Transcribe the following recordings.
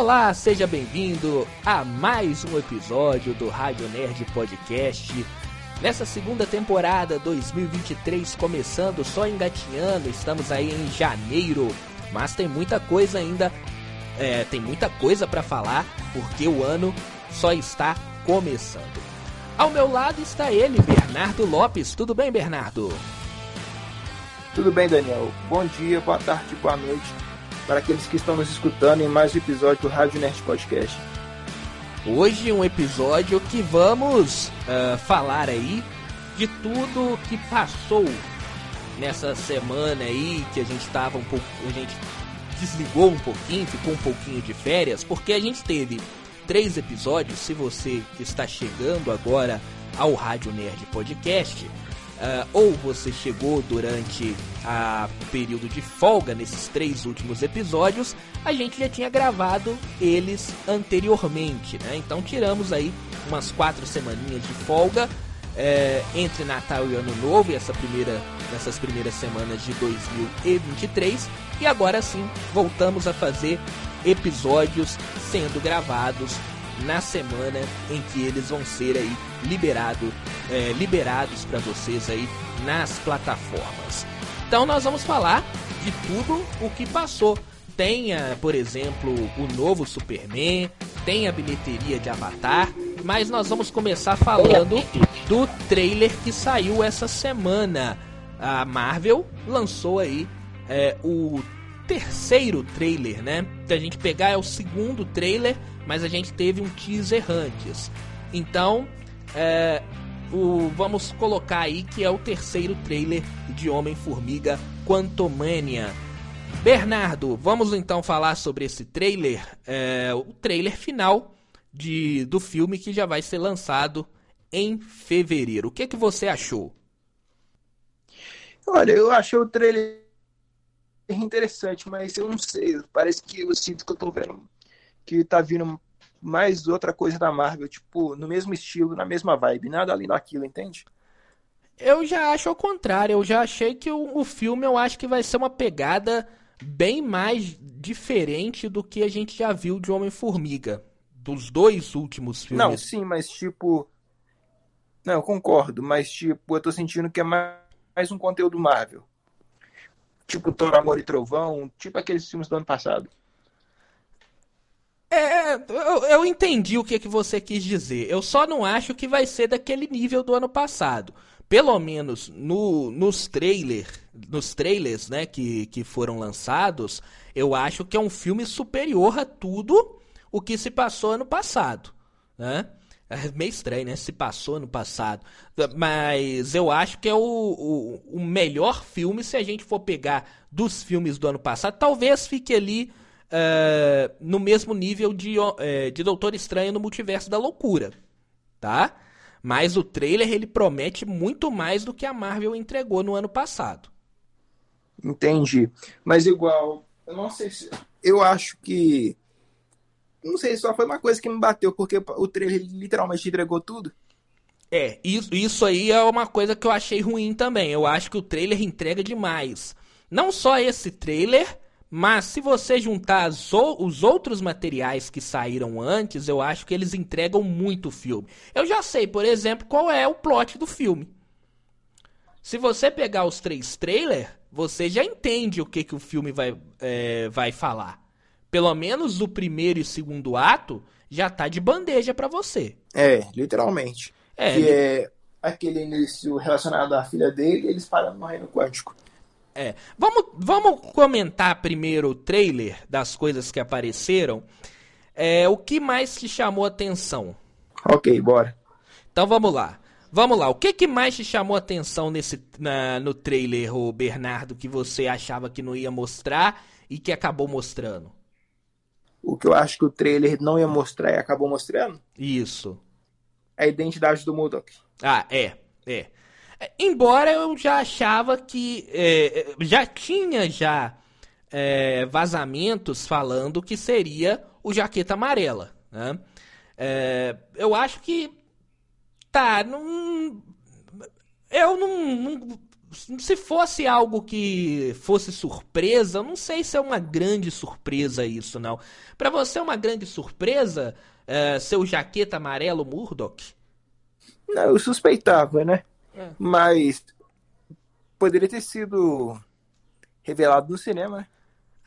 Olá, seja bem-vindo a mais um episódio do Rádio Nerd Podcast. Nessa segunda temporada 2023 começando, só engatinhando, estamos aí em janeiro, mas tem muita coisa ainda, é, tem muita coisa para falar, porque o ano só está começando. Ao meu lado está ele, Bernardo Lopes. Tudo bem, Bernardo? Tudo bem, Daniel. Bom dia, boa tarde, boa noite para aqueles que estão nos escutando em mais um episódio do Rádio Nerd Podcast. Hoje um episódio que vamos uh, falar aí de tudo que passou nessa semana aí que a gente estava um pouco, a gente desligou um pouquinho, ficou um pouquinho de férias, porque a gente teve três episódios. Se você está chegando agora ao Rádio Nerd Podcast, uh, ou você chegou durante a período de folga nesses três últimos episódios, a gente já tinha gravado eles anteriormente, né? Então tiramos aí umas quatro semaninhas de folga é, entre Natal e Ano Novo, essa primeira, nessas primeiras semanas de 2023, e agora sim voltamos a fazer episódios sendo gravados na semana em que eles vão ser aí liberado, é, liberados para vocês aí nas plataformas. Então nós vamos falar de tudo o que passou. Tenha, por exemplo, o novo Superman, tem a bilheteria de Avatar, mas nós vamos começar falando do trailer que saiu essa semana. A Marvel lançou aí é, o terceiro trailer, né? Se a gente pegar é o segundo trailer, mas a gente teve um teaser antes. Então, é, o, vamos colocar aí que é o terceiro trailer de Homem-Formiga Quantumania. Bernardo, vamos então falar sobre esse trailer, é, o trailer final de, do filme que já vai ser lançado em fevereiro. O que, que você achou? Olha, eu achei o trailer interessante, mas eu não sei. Parece que eu sinto que eu tô vendo que tá vindo mais outra coisa da Marvel, tipo, no mesmo estilo, na mesma vibe, nada além daquilo, entende? Eu já acho ao contrário, eu já achei que o, o filme eu acho que vai ser uma pegada bem mais diferente do que a gente já viu de Homem-Formiga. Dos dois últimos filmes. Não, sim, mas tipo. Não, eu concordo, mas tipo, eu tô sentindo que é mais, mais um conteúdo Marvel tipo Thor, Amor e Trovão, tipo aqueles filmes do ano passado. É, eu, eu entendi o que, que você quis dizer. Eu só não acho que vai ser daquele nível do ano passado. Pelo menos no, nos trailers, nos trailers, né, que, que foram lançados, eu acho que é um filme superior a tudo o que se passou ano passado, né? É meio estranho, né? Se passou no passado. Mas eu acho que é o, o, o, melhor filme se a gente for pegar dos filmes do ano passado. Talvez fique ali uh, no mesmo nível de, uh, de Doutor Estranho no Multiverso da Loucura. Tá? Mas o trailer ele promete muito mais do que a Marvel entregou no ano passado. Entendi. Mas igual, eu não sei se. Eu acho que não sei, só foi uma coisa que me bateu, porque o trailer literalmente entregou tudo. É, isso, isso aí é uma coisa que eu achei ruim também. Eu acho que o trailer entrega demais. Não só esse trailer, mas se você juntar os outros materiais que saíram antes, eu acho que eles entregam muito o filme. Eu já sei, por exemplo, qual é o plot do filme. Se você pegar os três trailers, você já entende o que, que o filme vai, é, vai falar pelo menos o primeiro e segundo ato já tá de bandeja para você. É, literalmente. É, que é aquele início relacionado à filha dele, eles param no reino quântico. É. Vamos, vamos comentar primeiro o trailer das coisas que apareceram. É, o que mais te chamou atenção? Ok, bora. Então vamos lá. Vamos lá, o que, que mais te chamou atenção nesse, na, no trailer, o Bernardo, que você achava que não ia mostrar e que acabou mostrando? O que eu acho que o trailer não ia mostrar e acabou mostrando? Isso. É a identidade do Modok. Ah, é, é. Embora eu já achava que é, já tinha já é, vazamentos falando que seria o Jaqueta Amarela, né? É, eu acho que tá, não, eu não, não, se fosse algo que fosse surpresa, eu não sei se é uma grande surpresa isso, não. Para você é uma grande surpresa uh, seu jaqueta amarelo Murdoch? Não, eu suspeitava, né? É. Mas poderia ter sido revelado no cinema, né?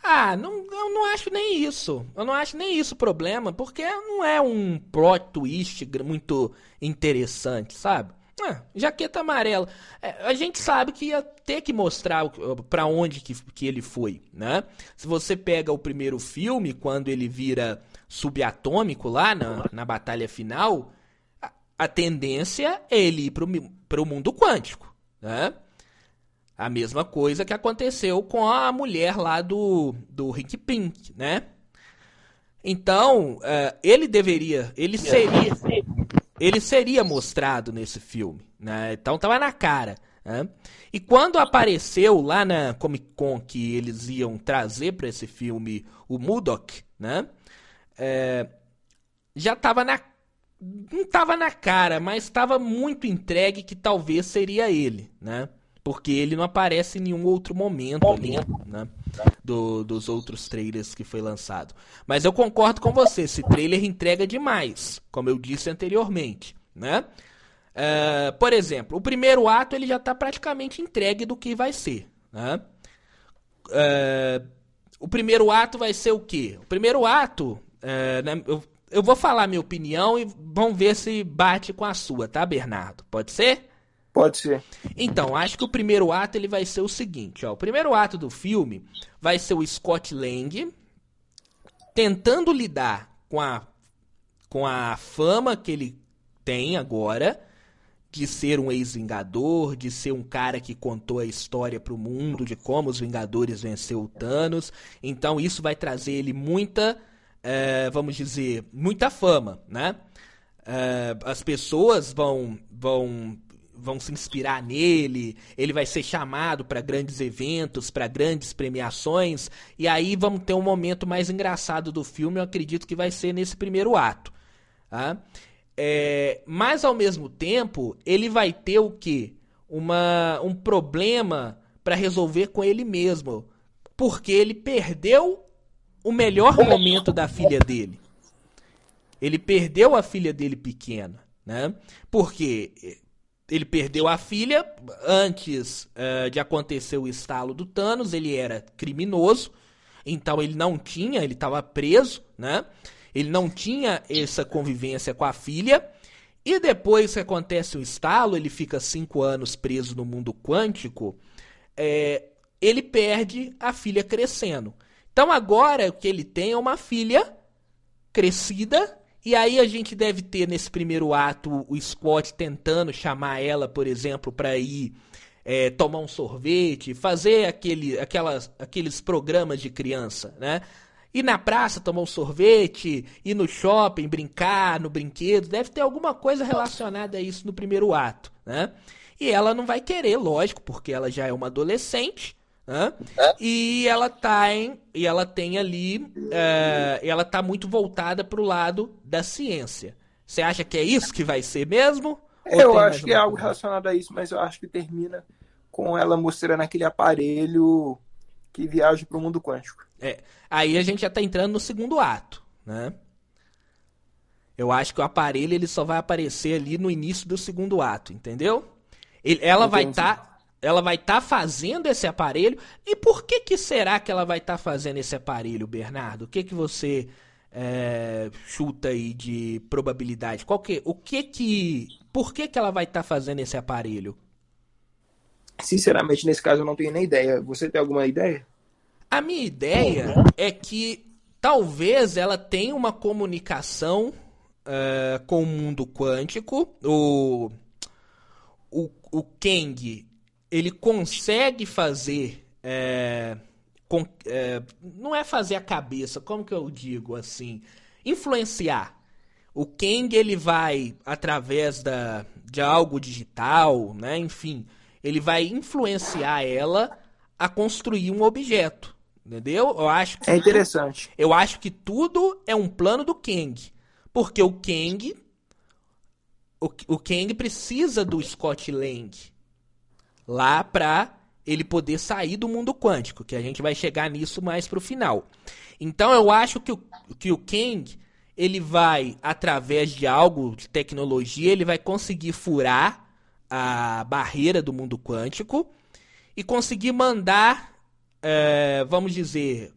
Ah, não, eu não acho nem isso. Eu não acho nem isso problema, porque não é um plot twist muito interessante, sabe? Ah, jaqueta amarela. É, a gente sabe que ia ter que mostrar para onde que, que ele foi, né? Se você pega o primeiro filme, quando ele vira subatômico lá na, na batalha final, a, a tendência é ele ir pro, pro mundo quântico, né? A mesma coisa que aconteceu com a mulher lá do, do Rick Pink, né? Então, uh, ele deveria, ele seria, ele seria mostrado nesse filme, né? Então tava na cara. Né? E quando apareceu lá na Comic Con que eles iam trazer para esse filme o Mudok, né? É, já tava na não tava na cara, mas estava muito entregue que talvez seria ele, né? Porque ele não aparece em nenhum outro momento ali, né? Do, dos outros trailers que foi lançado. Mas eu concordo com você, esse trailer entrega demais, como eu disse anteriormente, né? Uh, por exemplo, o primeiro ato ele já está praticamente entregue do que vai ser, né? Uh, o primeiro ato vai ser o quê? O primeiro ato, uh, né, eu, eu vou falar minha opinião e vamos ver se bate com a sua, tá, Bernardo? Pode ser? Pode ser. Então, acho que o primeiro ato ele vai ser o seguinte, ó. O primeiro ato do filme vai ser o Scott Lang tentando lidar com a com a fama que ele tem agora de ser um ex-vingador, de ser um cara que contou a história para o mundo de como os Vingadores venceu o Thanos. Então isso vai trazer ele muita, é, vamos dizer, muita fama, né? É, as pessoas vão, vão vão se inspirar nele, ele vai ser chamado para grandes eventos, para grandes premiações, e aí vamos ter um momento mais engraçado do filme, eu acredito que vai ser nesse primeiro ato. Tá? É, mas ao mesmo tempo, ele vai ter o que? Uma, um problema para resolver com ele mesmo, porque ele perdeu o melhor momento da filha dele. Ele perdeu a filha dele pequena, né? Porque ele perdeu a filha antes uh, de acontecer o estalo do Thanos. Ele era criminoso, então ele não tinha, ele estava preso, né? Ele não tinha essa convivência com a filha. E depois que acontece o estalo, ele fica cinco anos preso no mundo quântico. É, ele perde a filha crescendo. Então agora o que ele tem é uma filha crescida e aí a gente deve ter nesse primeiro ato o Scott tentando chamar ela, por exemplo, para ir é, tomar um sorvete, fazer aquele, aquelas, aqueles programas de criança, né? Ir na praça tomar um sorvete, ir no shopping, brincar no brinquedo, deve ter alguma coisa relacionada a isso no primeiro ato, né? E ela não vai querer, lógico, porque ela já é uma adolescente, E ela tá em, e ela tem ali, é, ela tá muito voltada para o lado da ciência. Você acha que é isso que vai ser mesmo? Eu acho que é algo relacionado a isso, mas eu acho que termina com ela mostrando aquele aparelho que viaja para o mundo quântico. É, aí a gente já está entrando no segundo ato, né? Eu acho que o aparelho ele só vai aparecer ali no início do segundo ato, entendeu? Ele, ela Entendi. vai estar tá ela vai estar tá fazendo esse aparelho. E por que que será que ela vai estar tá fazendo esse aparelho, Bernardo? O que que você é, chuta aí de probabilidade? Qual que, o que que, por que que ela vai estar tá fazendo esse aparelho? Sinceramente, nesse caso eu não tenho nem ideia. Você tem alguma ideia? A minha ideia é que talvez ela tenha uma comunicação uh, com o mundo quântico. O, o, o Kang ele consegue fazer. É, com, é, não é fazer a cabeça, como que eu digo assim? Influenciar. O Kang ele vai através da, de algo digital, né? Enfim, ele vai influenciar ela a construir um objeto, entendeu? Eu acho que é interessante. Eu acho que tudo é um plano do Kang, porque o Kang o, o Kang precisa do Scott Lang lá pra ele poder sair do mundo quântico, que a gente vai chegar nisso mais pro final. Então eu acho que o, que o Kang, ele vai, através de algo de tecnologia, ele vai conseguir furar a barreira do mundo quântico e conseguir mandar, é, vamos dizer,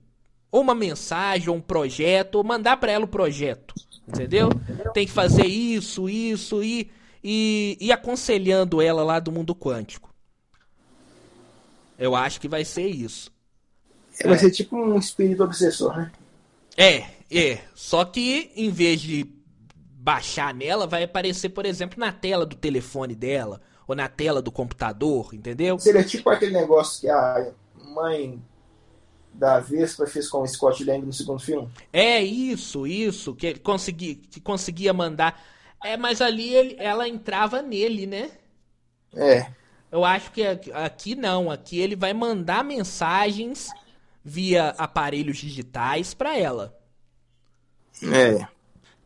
uma mensagem, ou um projeto, ou mandar para ela o projeto, entendeu? Tem que fazer isso, isso e, e, e aconselhando ela lá do mundo quântico. Eu acho que vai ser isso. É, vai ser tipo um espírito obsessor, né? É, é. Só que em vez de baixar nela, vai aparecer, por exemplo, na tela do telefone dela ou na tela do computador, entendeu? Seria tipo aquele negócio que a mãe da Vespa fez com o Scott Lang no segundo filme? É isso, isso, que ele conseguia, que conseguia mandar. É, mas ali ele, ela entrava nele, né? É. Eu acho que aqui não, aqui ele vai mandar mensagens via aparelhos digitais para ela. É.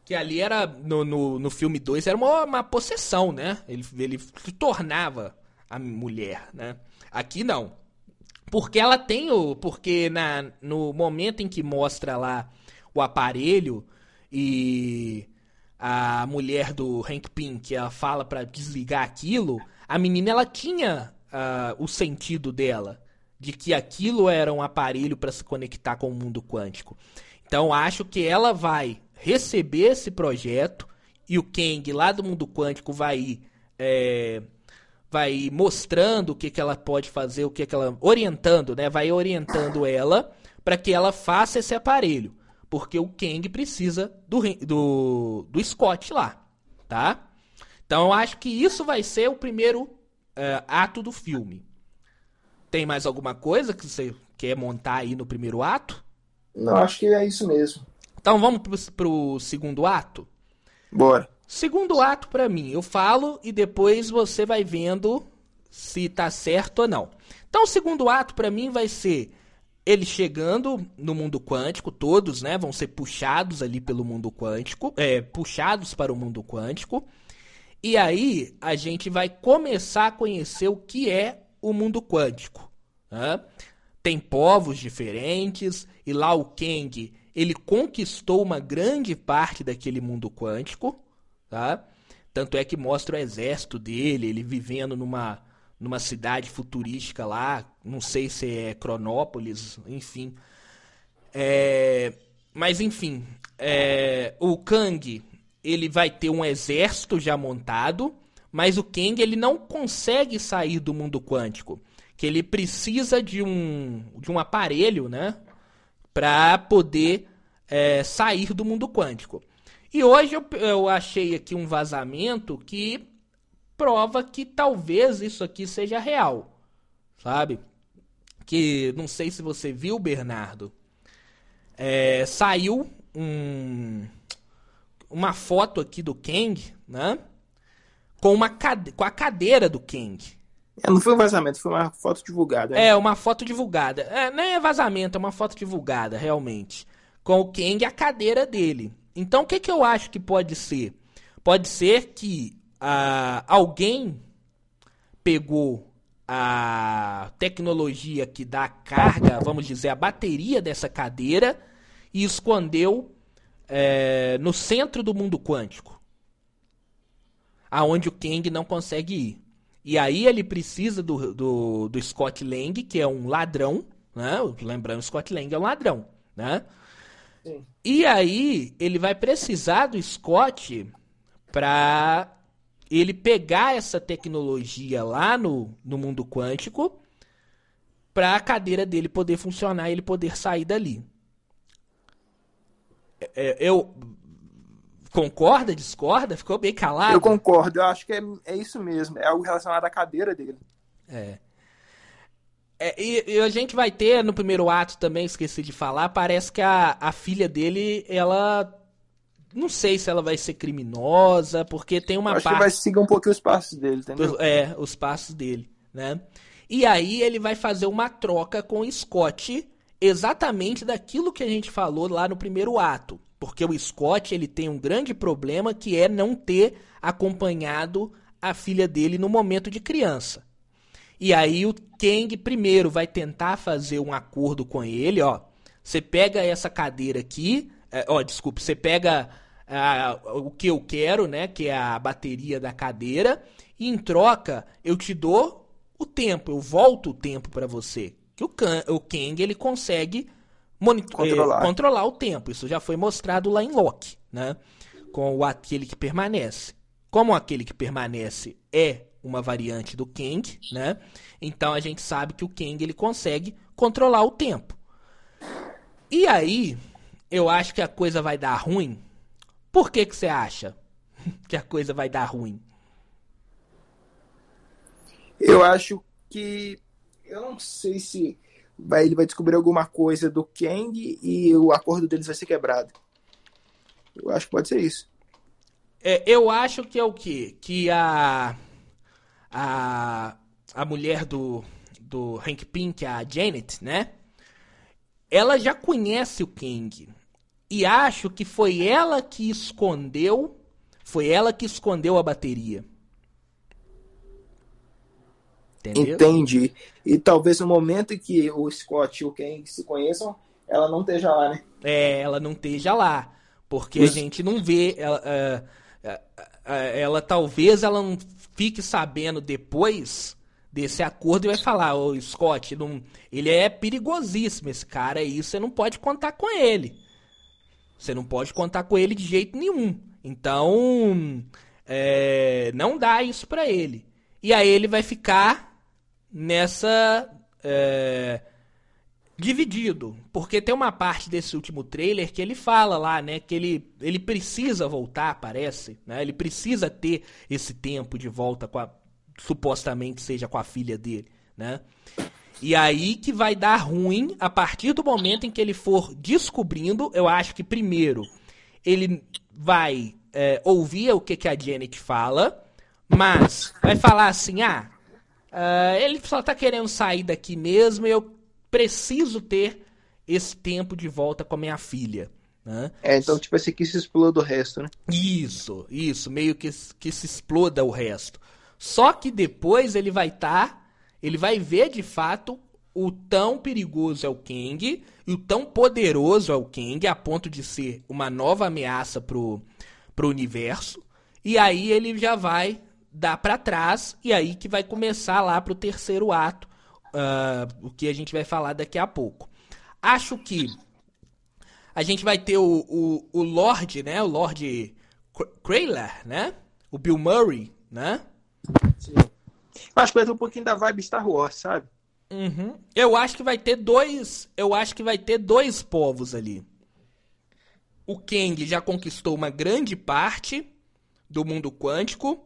Que ali era, no, no, no filme 2, era uma, uma possessão, né? Ele, ele se tornava a mulher, né? Aqui não. Porque ela tem o. Porque na, no momento em que mostra lá o aparelho e a mulher do Hank Pink ela fala para desligar aquilo, a menina ela tinha uh, o sentido dela de que aquilo era um aparelho para se conectar com o mundo quântico. Então acho que ela vai receber esse projeto e o Kang lá do mundo quântico vai ir, é, vai mostrando o que, que ela pode fazer, o que, que ela orientando, né? Vai orientando ela para que ela faça esse aparelho, porque o Kang precisa do, do, do Scott lá, tá? Então eu acho que isso vai ser o primeiro é, ato do filme. Tem mais alguma coisa que você quer montar aí no primeiro ato? Não, acho que é isso mesmo. Então vamos pro, pro segundo ato? Bora. Segundo ato para mim, eu falo e depois você vai vendo se tá certo ou não. Então o segundo ato para mim vai ser ele chegando no mundo quântico, todos, né, vão ser puxados ali pelo mundo quântico, é, puxados para o mundo quântico. E aí a gente vai começar a conhecer o que é o mundo quântico. Né? Tem povos diferentes e lá o Kang ele conquistou uma grande parte daquele mundo quântico, tá? Tanto é que mostra o exército dele, ele vivendo numa, numa cidade futurística lá, não sei se é Cronópolis, enfim. É, mas enfim, é, o Kang ele vai ter um exército já montado mas o Kang ele não consegue sair do mundo quântico, que ele precisa de um de um aparelho, né, para poder é, sair do mundo quântico. E hoje eu, eu achei aqui um vazamento que prova que talvez isso aqui seja real, sabe? Que não sei se você viu, Bernardo. É, saiu um, uma foto aqui do Kang, né? com, uma cade... com a cadeira do Kang. É, não foi um vazamento, foi uma foto divulgada. Né? É, uma foto divulgada. É, não é vazamento, é uma foto divulgada, realmente. Com o Kang e a cadeira dele. Então, o que, que eu acho que pode ser? Pode ser que uh, alguém pegou a tecnologia que dá carga, vamos dizer, a bateria dessa cadeira e escondeu é, no centro do mundo quântico aonde o Kang não consegue ir. E aí ele precisa do, do, do Scott Lang, que é um ladrão, né? Lembrando, Scott Lang é um ladrão, né? Sim. E aí ele vai precisar do Scott para ele pegar essa tecnologia lá no, no mundo quântico para a cadeira dele poder funcionar e ele poder sair dali. É, é eu Concorda, discorda? Ficou bem calado? Eu concordo, eu acho que é, é isso mesmo. É algo relacionado à cadeira dele. É. é e, e, a gente vai ter no primeiro ato também, esqueci de falar, parece que a, a filha dele, ela. Não sei se ela vai ser criminosa, porque tem uma acho parte. que vai seguir um pouquinho os passos dele, entendeu? É, os passos dele, né? E aí ele vai fazer uma troca com o Scott exatamente daquilo que a gente falou lá no primeiro ato. Porque o Scott ele tem um grande problema que é não ter acompanhado a filha dele no momento de criança. E aí o Kang primeiro vai tentar fazer um acordo com ele, ó. Você pega essa cadeira aqui, é, ó, desculpe, você pega o que eu quero, né, que é a bateria da cadeira, e em troca eu te dou o tempo, eu volto o tempo para você. Que o, Kang, o Kang ele consegue controlar. Eh, controlar o tempo. Isso já foi mostrado lá em Loki, né? Com o aquele que permanece. Como aquele que permanece é uma variante do Kang, né? Então a gente sabe que o Kang ele consegue controlar o tempo. E aí, eu acho que a coisa vai dar ruim. Por que que você acha que a coisa vai dar ruim? Eu acho que eu não sei se vai, ele vai descobrir alguma coisa do Kang e o acordo deles vai ser quebrado. Eu acho que pode ser isso. É, eu acho que é o quê? Que a a, a mulher do, do Hank Pink, a Janet, né? Ela já conhece o Kang. E acho que foi ela que escondeu. Foi ela que escondeu a bateria. Entendeu? Entendi. E talvez no momento em que o Scott e o Kang se conheçam, ela não esteja lá, né? É, ela não esteja lá. Porque Isso. a gente não vê. Ela, uh, uh, uh, ela talvez ela não fique sabendo depois desse acordo e vai falar, ô Scott, não, ele é perigosíssimo, esse cara aí, você não pode contar com ele. Você não pode contar com ele de jeito nenhum. Então, é, não dá isso para ele. E aí ele vai ficar nessa. É, dividido. Porque tem uma parte desse último trailer que ele fala lá, né? Que ele, ele precisa voltar, parece. Né, ele precisa ter esse tempo de volta com a. Supostamente seja com a filha dele, né? E aí que vai dar ruim a partir do momento em que ele for descobrindo. Eu acho que primeiro ele vai é, ouvir o que, que a Janet fala, mas vai falar assim: ah, Uh, ele só tá querendo sair daqui mesmo e eu preciso ter esse tempo de volta com a minha filha. Né? É, então, tipo assim, que se exploda o resto, né? Isso, isso, meio que, que se exploda o resto. Só que depois ele vai estar, tá, ele vai ver de fato o tão perigoso é o Kang e o tão poderoso é o Kang a ponto de ser uma nova ameaça pro, pro universo. E aí ele já vai dá para trás e aí que vai começar lá pro terceiro ato, uh, o que a gente vai falar daqui a pouco. Acho que a gente vai ter o, o, o Lorde, né? O Lorde Krayler, né? O Bill Murray, né? Sim. Acho que vai ter um pouquinho da vibe Star Wars, sabe? Uhum. Eu acho que vai ter dois. Eu acho que vai ter dois povos ali. O Kang já conquistou uma grande parte do mundo quântico.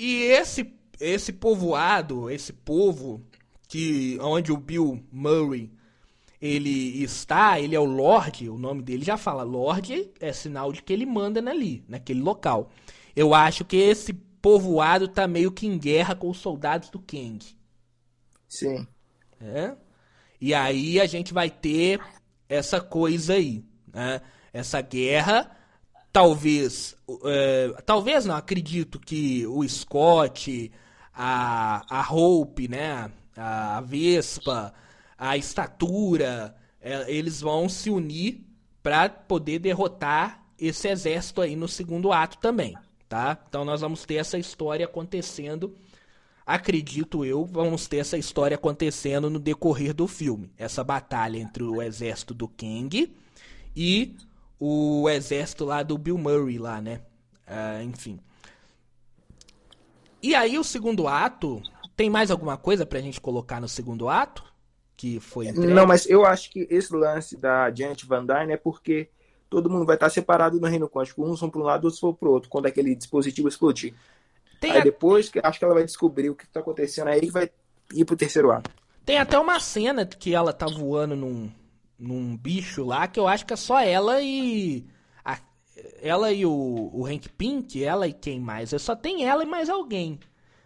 E esse esse povoado, esse povo que onde o Bill Murray ele está, ele é o Lorde, o nome dele já fala Lorde, é sinal de que ele manda ali, naquele local. Eu acho que esse povoado tá meio que em guerra com os soldados do Kang. Sim. É? E aí a gente vai ter essa coisa aí, né? Essa guerra talvez, é, talvez não, acredito que o Scott, a, a Hope, né, a Vespa, a Estatura, é, eles vão se unir para poder derrotar esse exército aí no segundo ato também, tá? Então nós vamos ter essa história acontecendo, acredito eu, vamos ter essa história acontecendo no decorrer do filme, essa batalha entre o exército do Kang e o exército lá do Bill Murray lá, né? Uh, enfim. E aí o segundo ato, tem mais alguma coisa pra gente colocar no segundo ato? Que foi entregue? Não, mas eu acho que esse lance da Janet Van Dyne é porque todo mundo vai estar separado no reino quântico. Uns vão para um lado, outros vão para o outro, quando aquele dispositivo explodir. Tem aí a... depois, acho que ela vai descobrir o que está acontecendo aí e vai ir pro terceiro ato. Tem até uma cena que ela tá voando num, num bicho lá que eu acho que é só ela e. A, ela e o, o Hank Pink, ela e quem mais? Só tem ela e mais alguém.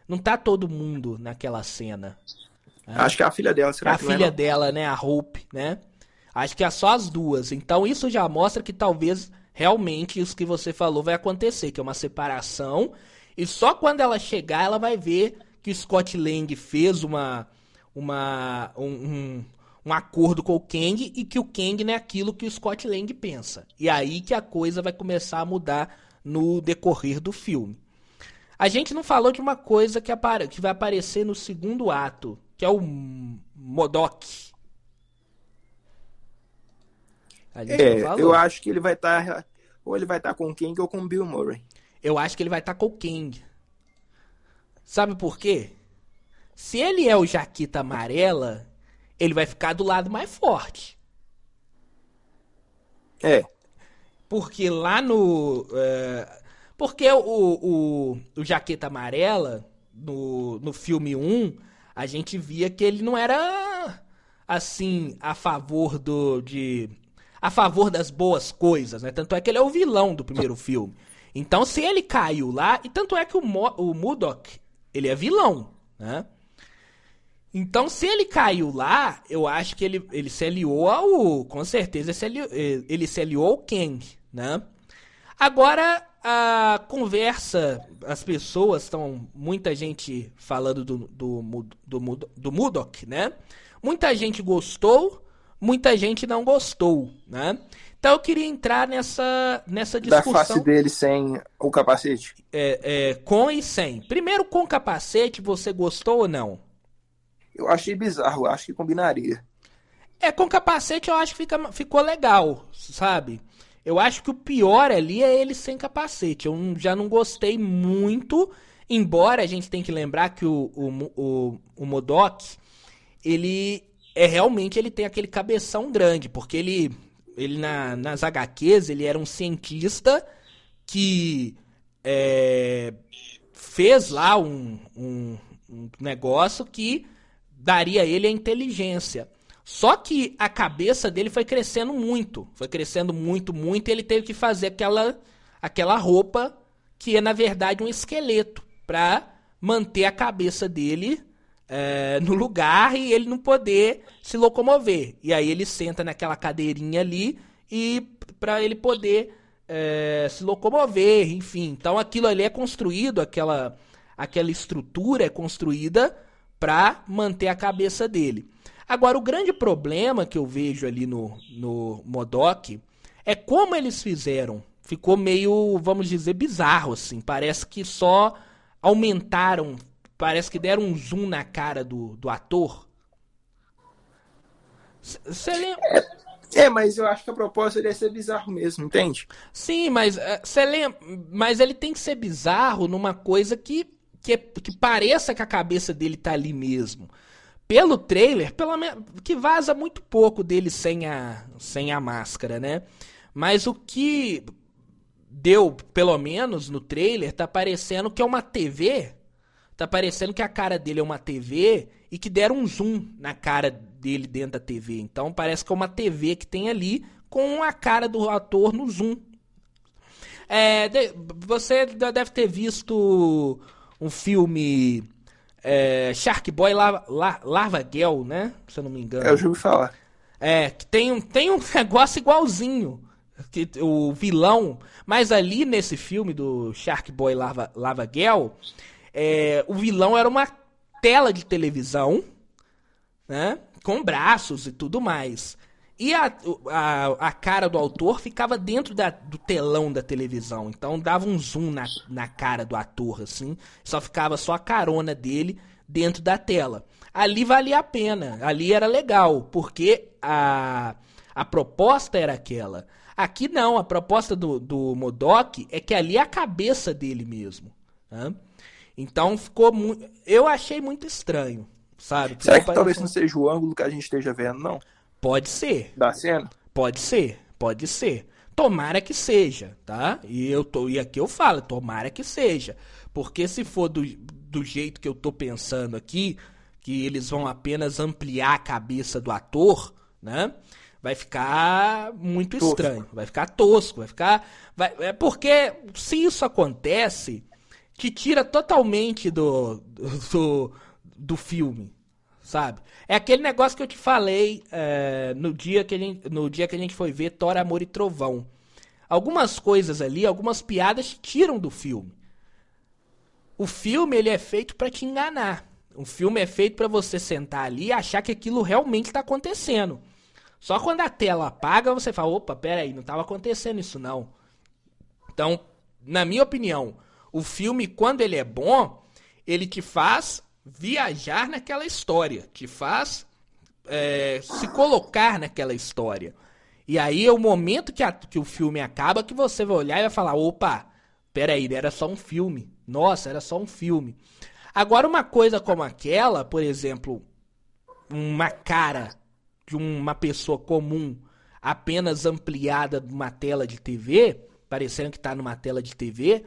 Não tá todo mundo naquela cena. Né? Acho que é a filha dela, será a que A filha é, dela, né? A Hope, né? Acho que é só as duas. Então isso já mostra que talvez realmente isso que você falou vai acontecer, que é uma separação. E só quando ela chegar, ela vai ver que o Scott Lang fez uma, uma, um, um, um acordo com o Kang e que o Kang não é aquilo que o Scott Lang pensa. E aí que a coisa vai começar a mudar no decorrer do filme. A gente não falou de uma coisa que, apare que vai aparecer no segundo ato, que é o Modok. É, eu acho que ele vai estar. Tá, ou ele vai estar tá com o King ou com o Bill Murray. Eu acho que ele vai estar tá com o King. Sabe por quê? Se ele é o Jaquita Amarela, ele vai ficar do lado mais forte. É. Porque lá no. Uh, porque o, o, o Jaqueta Amarela, no, no filme 1, a gente via que ele não era assim a favor do. de. a favor das boas coisas, né? Tanto é que ele é o vilão do primeiro filme. Então, se ele caiu lá, e tanto é que o, Mo, o Mudok, ele é vilão, né? Então, se ele caiu lá, eu acho que ele, ele se aliou ao. Com certeza, ele se aliou, ele se aliou ao Kang, né? Agora, a conversa, as pessoas estão. Muita gente falando do, do, do, do, do Mudok, né? Muita gente gostou, muita gente não gostou, né? Então eu queria entrar nessa, nessa discussão. Da face dele sem o capacete? É, é, com e sem. Primeiro, com capacete, você gostou ou não? Eu achei bizarro, acho que combinaria. É, com capacete eu acho que fica, ficou legal, sabe? Eu acho que o pior ali é ele sem capacete. Eu já não gostei muito, embora a gente tenha que lembrar que o, o, o, o Modok, ele é realmente, ele tem aquele cabeção grande, porque ele, ele na, nas HQs, ele era um cientista que é, fez lá um, um, um negócio que daria a ele a inteligência. Só que a cabeça dele foi crescendo muito. Foi crescendo muito, muito, e ele teve que fazer aquela, aquela roupa que é, na verdade, um esqueleto para manter a cabeça dele é, no lugar e ele não poder se locomover. E aí ele senta naquela cadeirinha ali e para ele poder é, se locomover, enfim. Então aquilo ali é construído, aquela, aquela estrutura é construída para manter a cabeça dele. Agora, o grande problema que eu vejo ali no, no Modok é como eles fizeram. Ficou meio, vamos dizer, bizarro, assim. Parece que só aumentaram, parece que deram um zoom na cara do, do ator. Você lembra? É, é, mas eu acho que a proposta seria ser bizarro mesmo, entende? Sim, mas você uh, lembra? Mas ele tem que ser bizarro numa coisa que, que, que pareça que a cabeça dele tá ali mesmo pelo trailer, pelo que vaza muito pouco dele sem a, sem a máscara, né? Mas o que deu, pelo menos no trailer, tá parecendo que é uma TV. Tá parecendo que a cara dele é uma TV e que deram um zoom na cara dele dentro da TV. Então parece que é uma TV que tem ali com a cara do ator no zoom. É, você deve ter visto um filme é, Shark Boy Lava, La, Lava Girl, né? Se eu não me engano. É, eu ouvi falar. É, que tem um, tem um negócio igualzinho. Que, o vilão. Mas ali nesse filme do Shark Boy Lava, Lava Girl, é, o vilão era uma tela de televisão, né? Com braços e tudo mais. E a, a, a cara do autor ficava dentro da, do telão da televisão. Então dava um zoom na, na cara do ator, assim. Só ficava só a carona dele dentro da tela. Ali valia a pena. Ali era legal. Porque a, a proposta era aquela. Aqui não. A proposta do, do Modok é que ali é a cabeça dele mesmo. Né? Então ficou muito. Eu achei muito estranho. Sabe? Será que talvez não seja o ângulo que a gente esteja vendo, não? Pode ser. Da cena? Pode ser, pode ser. Tomara que seja, tá? E eu tô e aqui eu falo, tomara que seja, porque se for do, do jeito que eu tô pensando aqui, que eles vão apenas ampliar a cabeça do ator, né? Vai ficar muito tosco. estranho, vai ficar tosco, vai ficar, vai, é porque se isso acontece, te tira totalmente do do, do filme, sabe? É aquele negócio que eu te falei é, no, dia que a gente, no dia que a gente foi ver Thor, Amor e Trovão. Algumas coisas ali, algumas piadas tiram do filme. o filme ele é feito para te enganar. O filme é feito para você sentar ali e achar que aquilo realmente está acontecendo. Só quando a tela apaga, você fala, opa, peraí, não estava acontecendo isso não. Então, na minha opinião, o filme, quando ele é bom, ele te faz viajar naquela história, te faz é, se colocar naquela história. E aí é o momento que, a, que o filme acaba que você vai olhar e vai falar, opa, peraí, era só um filme. Nossa, era só um filme. Agora, uma coisa como aquela, por exemplo, uma cara de uma pessoa comum apenas ampliada numa tela de TV, parecendo que está numa tela de TV,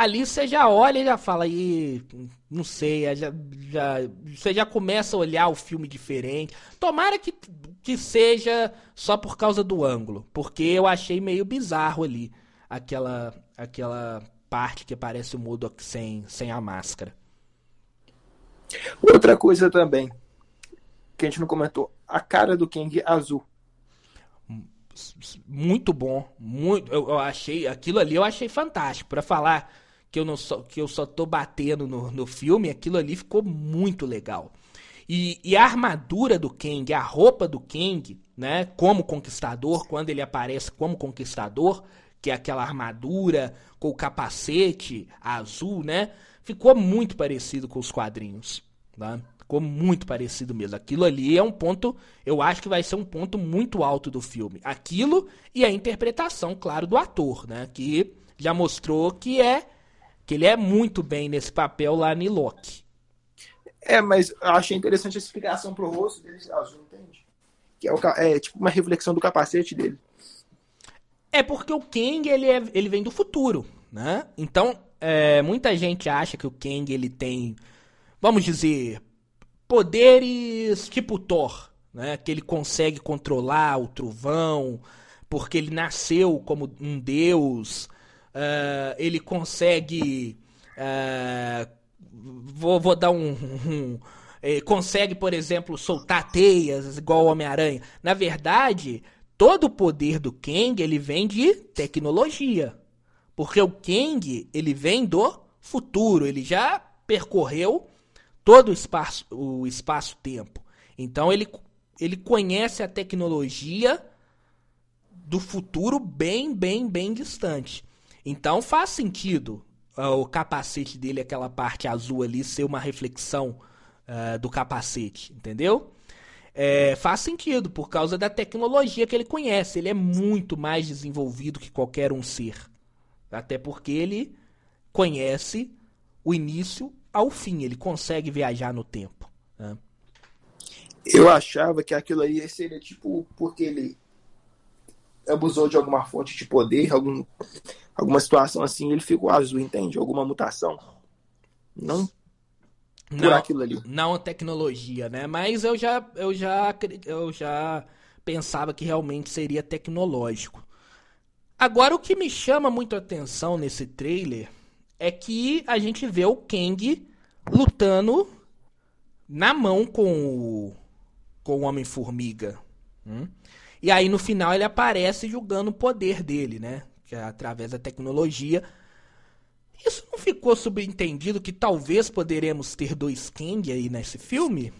ali você já olha e já fala, e não sei, já, já, você já começa a olhar o filme diferente. Tomara que, que seja só por causa do ângulo, porque eu achei meio bizarro ali aquela, aquela parte que parece o mudo sem, sem a máscara. Outra coisa também, que a gente não comentou, a cara do King azul. Muito bom, muito. Eu, eu achei aquilo ali, eu achei fantástico. Para falar que eu não só, que eu só tô batendo no, no filme, aquilo ali ficou muito legal. E, e, a armadura do Kang, a roupa do Kang, né, como conquistador, quando ele aparece como conquistador, que é aquela armadura com o capacete azul, né? Ficou muito parecido com os quadrinhos, tá? Ficou muito parecido mesmo. Aquilo ali é um ponto, eu acho que vai ser um ponto muito alto do filme. Aquilo e a interpretação, claro, do ator, né? Que já mostrou que é que ele é muito bem nesse papel lá no Loki. É, mas eu achei interessante a explicação pro rosto dele azul, entende? Que é, o, é tipo uma reflexão do capacete dele. É porque o Kang ele, é, ele vem do futuro, né? Então, é, muita gente acha que o Kang ele tem, vamos dizer, poderes tipo Thor, né? Que ele consegue controlar o trovão, porque ele nasceu como um deus. Uh, ele consegue. Uh, vou, vou dar um, um consegue, por exemplo, soltar teias igual o Homem-Aranha. Na verdade, todo o poder do Kang ele vem de tecnologia. Porque o Kang ele vem do futuro, ele já percorreu todo o espaço o espaço-tempo. Então ele ele conhece a tecnologia do futuro bem, bem, bem distante. Então faz sentido uh, o capacete dele, aquela parte azul ali, ser uma reflexão uh, do capacete, entendeu? é, faz sentido por causa da tecnologia que ele conhece. Ele é muito mais desenvolvido que qualquer um ser. Até porque ele conhece o início ao fim. Ele consegue viajar no tempo. Né? Eu achava que aquilo aí seria tipo porque ele abusou de alguma fonte de poder, algum, alguma situação assim, ele ficou azul, entende? Alguma mutação. Não não, aquilo ali. Não a tecnologia, né? Mas eu já, eu já, eu já pensava que realmente seria tecnológico. Agora, o que me chama muito a atenção nesse trailer é que a gente vê o Kang lutando na mão com o, com o Homem-Formiga. Hum? E aí, no final, ele aparece jogando o poder dele, né? Que é através da tecnologia isso não ficou subentendido que talvez poderemos ter dois Kang aí nesse filme?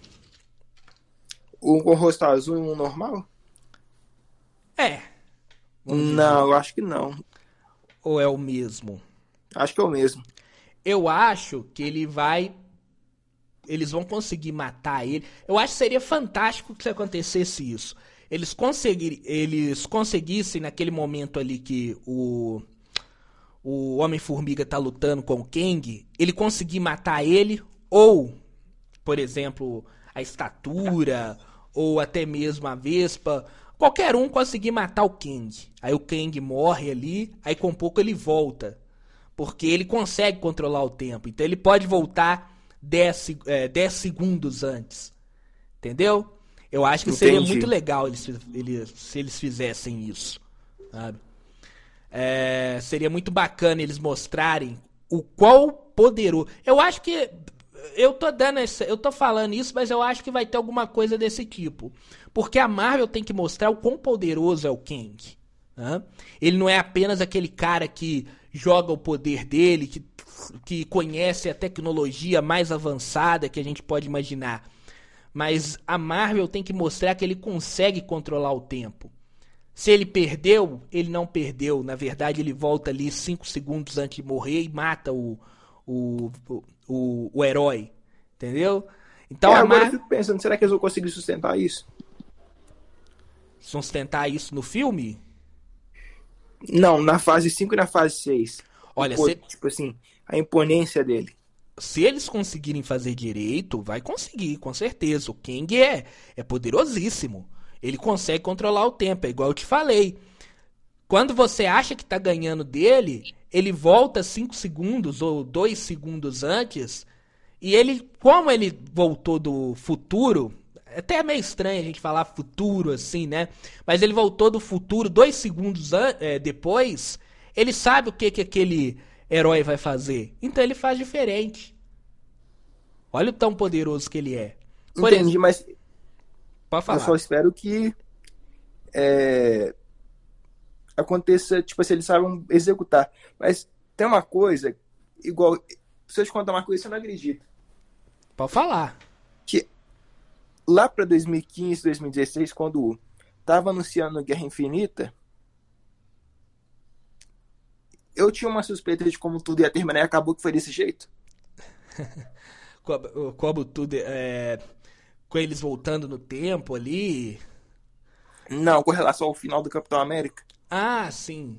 Um com rosto azul e um normal? É. Não, eu acho que não. Ou é o mesmo? Acho que é o mesmo. Eu acho que ele vai. Eles vão conseguir matar ele. Eu acho que seria fantástico se acontecesse isso. Eles, conseguir... Eles conseguissem, naquele momento ali que o o Homem-Formiga tá lutando com o Kang, ele conseguir matar ele, ou, por exemplo, a estatura, ou até mesmo a Vespa, qualquer um conseguir matar o Kang. Aí o Kang morre ali, aí com pouco ele volta. Porque ele consegue controlar o tempo. Então ele pode voltar 10, é, 10 segundos antes. Entendeu? Eu acho que Entendi. seria muito legal eles, eles, se eles fizessem isso. Sabe? É, seria muito bacana eles mostrarem o qual poderoso. Eu acho que eu tô dando esse, eu tô falando isso, mas eu acho que vai ter alguma coisa desse tipo, porque a Marvel tem que mostrar o quão poderoso é o Kang. Né? Ele não é apenas aquele cara que joga o poder dele, que que conhece a tecnologia mais avançada que a gente pode imaginar. Mas a Marvel tem que mostrar que ele consegue controlar o tempo. Se ele perdeu, ele não perdeu. Na verdade, ele volta ali 5 segundos antes de morrer e mata o, o, o, o herói. Entendeu? Então, é, agora Mar... eu fico pensando, será que eles vão conseguir sustentar isso? Sustentar isso no filme? Não, na fase 5 e na fase 6. Olha, tipo, se... tipo assim, a imponência dele. Se eles conseguirem fazer direito, vai conseguir, com certeza. O Kang é, é poderosíssimo. Ele consegue controlar o tempo, é igual eu te falei. Quando você acha que tá ganhando dele, ele volta 5 segundos ou 2 segundos antes. E ele, como ele voltou do futuro, até é meio estranho a gente falar futuro assim, né? Mas ele voltou do futuro dois segundos é, depois. Ele sabe o que, que aquele herói vai fazer. Então ele faz diferente. Olha o tão poderoso que ele é. Por Entendi, exemplo, mas Pode falar. Eu só espero que é, aconteça, tipo assim, eles saibam executar. Mas tem uma coisa, igual. Se eu te contar uma coisa, você não acredita. Pode falar. Que lá para 2015, 2016, quando tava anunciando Guerra Infinita, eu tinha uma suspeita de como tudo ia terminar e acabou que foi desse jeito. como, como tudo é com eles voltando no tempo ali. Não, com relação ao final do Capitão América. Ah, sim.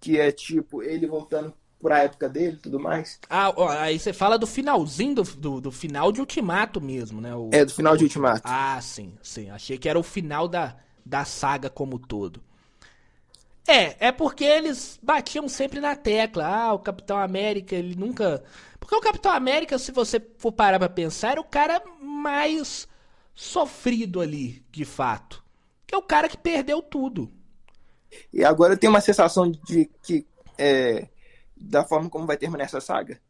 Que é tipo, ele voltando pra época dele e tudo mais. Ah, ó, aí você fala do finalzinho do, do, do, final de Ultimato mesmo, né? O, é, do final de Ultimato. Ah, sim, sim. Achei que era o final da, da saga como todo. É, é porque eles batiam sempre na tecla. Ah, o Capitão América, ele nunca porque o Capitão América, se você for parar pra pensar, era o cara mais sofrido ali, de fato. Que é o cara que perdeu tudo. E agora eu tenho uma sensação de que. É, da forma como vai terminar essa saga.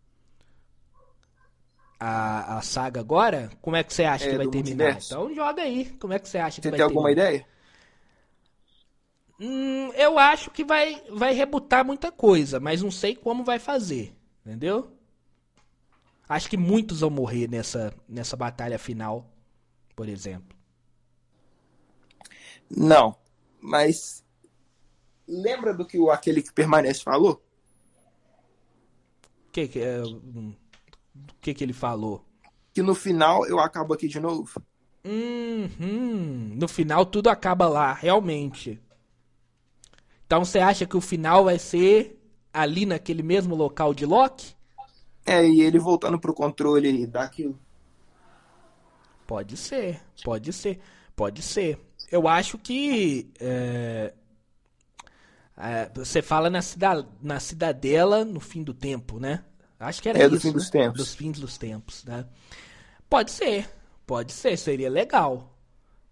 A, a saga agora? Como é que você acha é, que vai terminar? Multiverso. Então joga aí. Como é que você acha que você vai terminar? Você tem alguma ideia? Hum, eu acho que vai, vai rebutar muita coisa, mas não sei como vai fazer. Entendeu? Acho que muitos vão morrer nessa, nessa batalha final, por exemplo. Não, mas lembra do que o aquele que permanece falou? Que que é, hum, que que ele falou? Que no final eu acabo aqui de novo. Uhum. No final tudo acaba lá, realmente. Então você acha que o final vai ser ali naquele mesmo local de Loki? É, e ele voltando pro controle daquilo. Pode ser, pode ser, pode ser. Eu acho que. É, é, você fala na, cida, na cidadela no fim do tempo, né? Acho que era é, isso. do fim dos tempos. Dos fins dos tempos, né? Pode ser, pode ser, seria legal.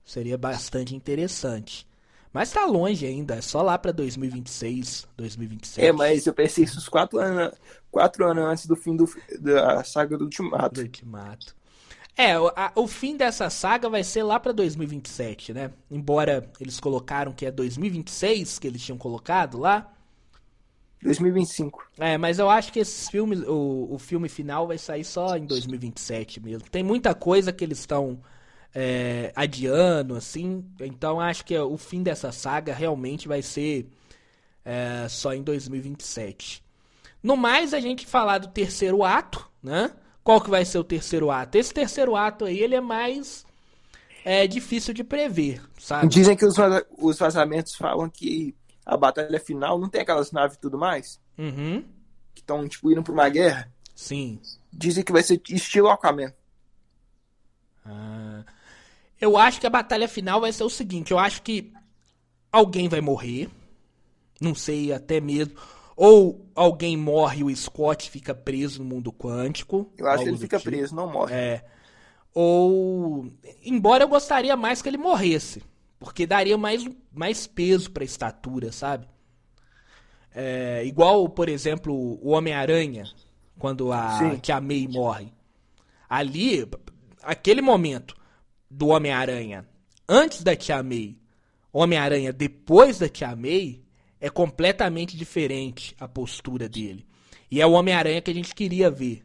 Seria bastante interessante. Mas tá longe ainda, é só lá pra 2026, 2027. É, mas eu pensei isso uns quatro anos, quatro anos antes do fim do, da saga do Ultimato. Do Ultimato. É, o, a, o fim dessa saga vai ser lá pra 2027, né? Embora eles colocaram que é 2026, que eles tinham colocado lá. 2025. É, mas eu acho que esses filmes, o, o filme final vai sair só em 2027 mesmo. Tem muita coisa que eles estão é, adiando, assim. Então acho que o fim dessa saga realmente vai ser é, só em 2027. No mais, a gente falar do terceiro ato, né? Qual que vai ser o terceiro ato? Esse terceiro ato aí, ele é mais é, difícil de prever, sabe? Dizem que os, os vazamentos falam que a batalha final não tem aquelas naves e tudo mais. Uhum. Que estão, tipo, indo pra uma guerra. Sim. Dizem que vai ser estilo Aquaman. Ah, eu acho que a batalha final vai ser o seguinte: eu acho que alguém vai morrer. Não sei, até mesmo. Ou alguém morre e o Scott fica preso no mundo quântico. Eu acho que ele fica tipo. preso, não morre. É. Ou. Embora eu gostaria mais que ele morresse. Porque daria mais, mais peso pra estatura, sabe? É, igual, por exemplo, o Homem-Aranha, quando a Sim. Tia May morre. Ali, aquele momento, do Homem-Aranha antes da Tia May, Homem-Aranha depois da Tia May, é completamente diferente a postura dele. E é o Homem-Aranha que a gente queria ver.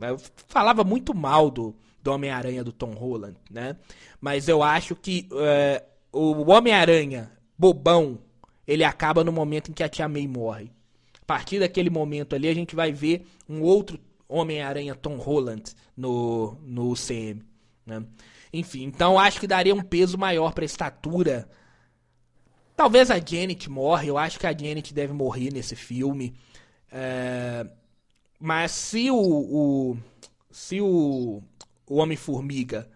Eu falava muito mal do, do Homem-Aranha do Tom Holland, né? Mas eu acho que é, o Homem-Aranha bobão, ele acaba no momento em que a Tia May morre. A partir daquele momento ali, a gente vai ver um outro Homem-Aranha Tom Holland no, no UCM. Né? Enfim, então acho que daria um peso maior para a estatura. Talvez a Janet morre, eu acho que a Janet deve morrer nesse filme. É... Mas se o, o se o, o Homem-Formiga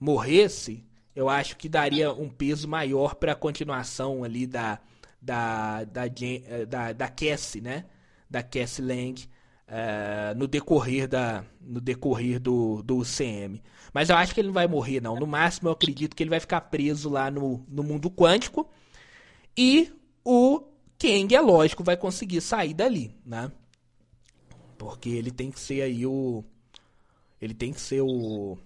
morresse, eu acho que daria um peso maior para a continuação ali da, da, da, eh, da, da Cassie, né? Da Cassie Lang uh, no decorrer, da, no decorrer do, do UCM. Mas eu acho que ele não vai morrer, não. No máximo, eu acredito que ele vai ficar preso lá no, no mundo quântico. E o Kang, é lógico, vai conseguir sair dali, né? Porque ele tem que ser aí o. Ele tem que ser o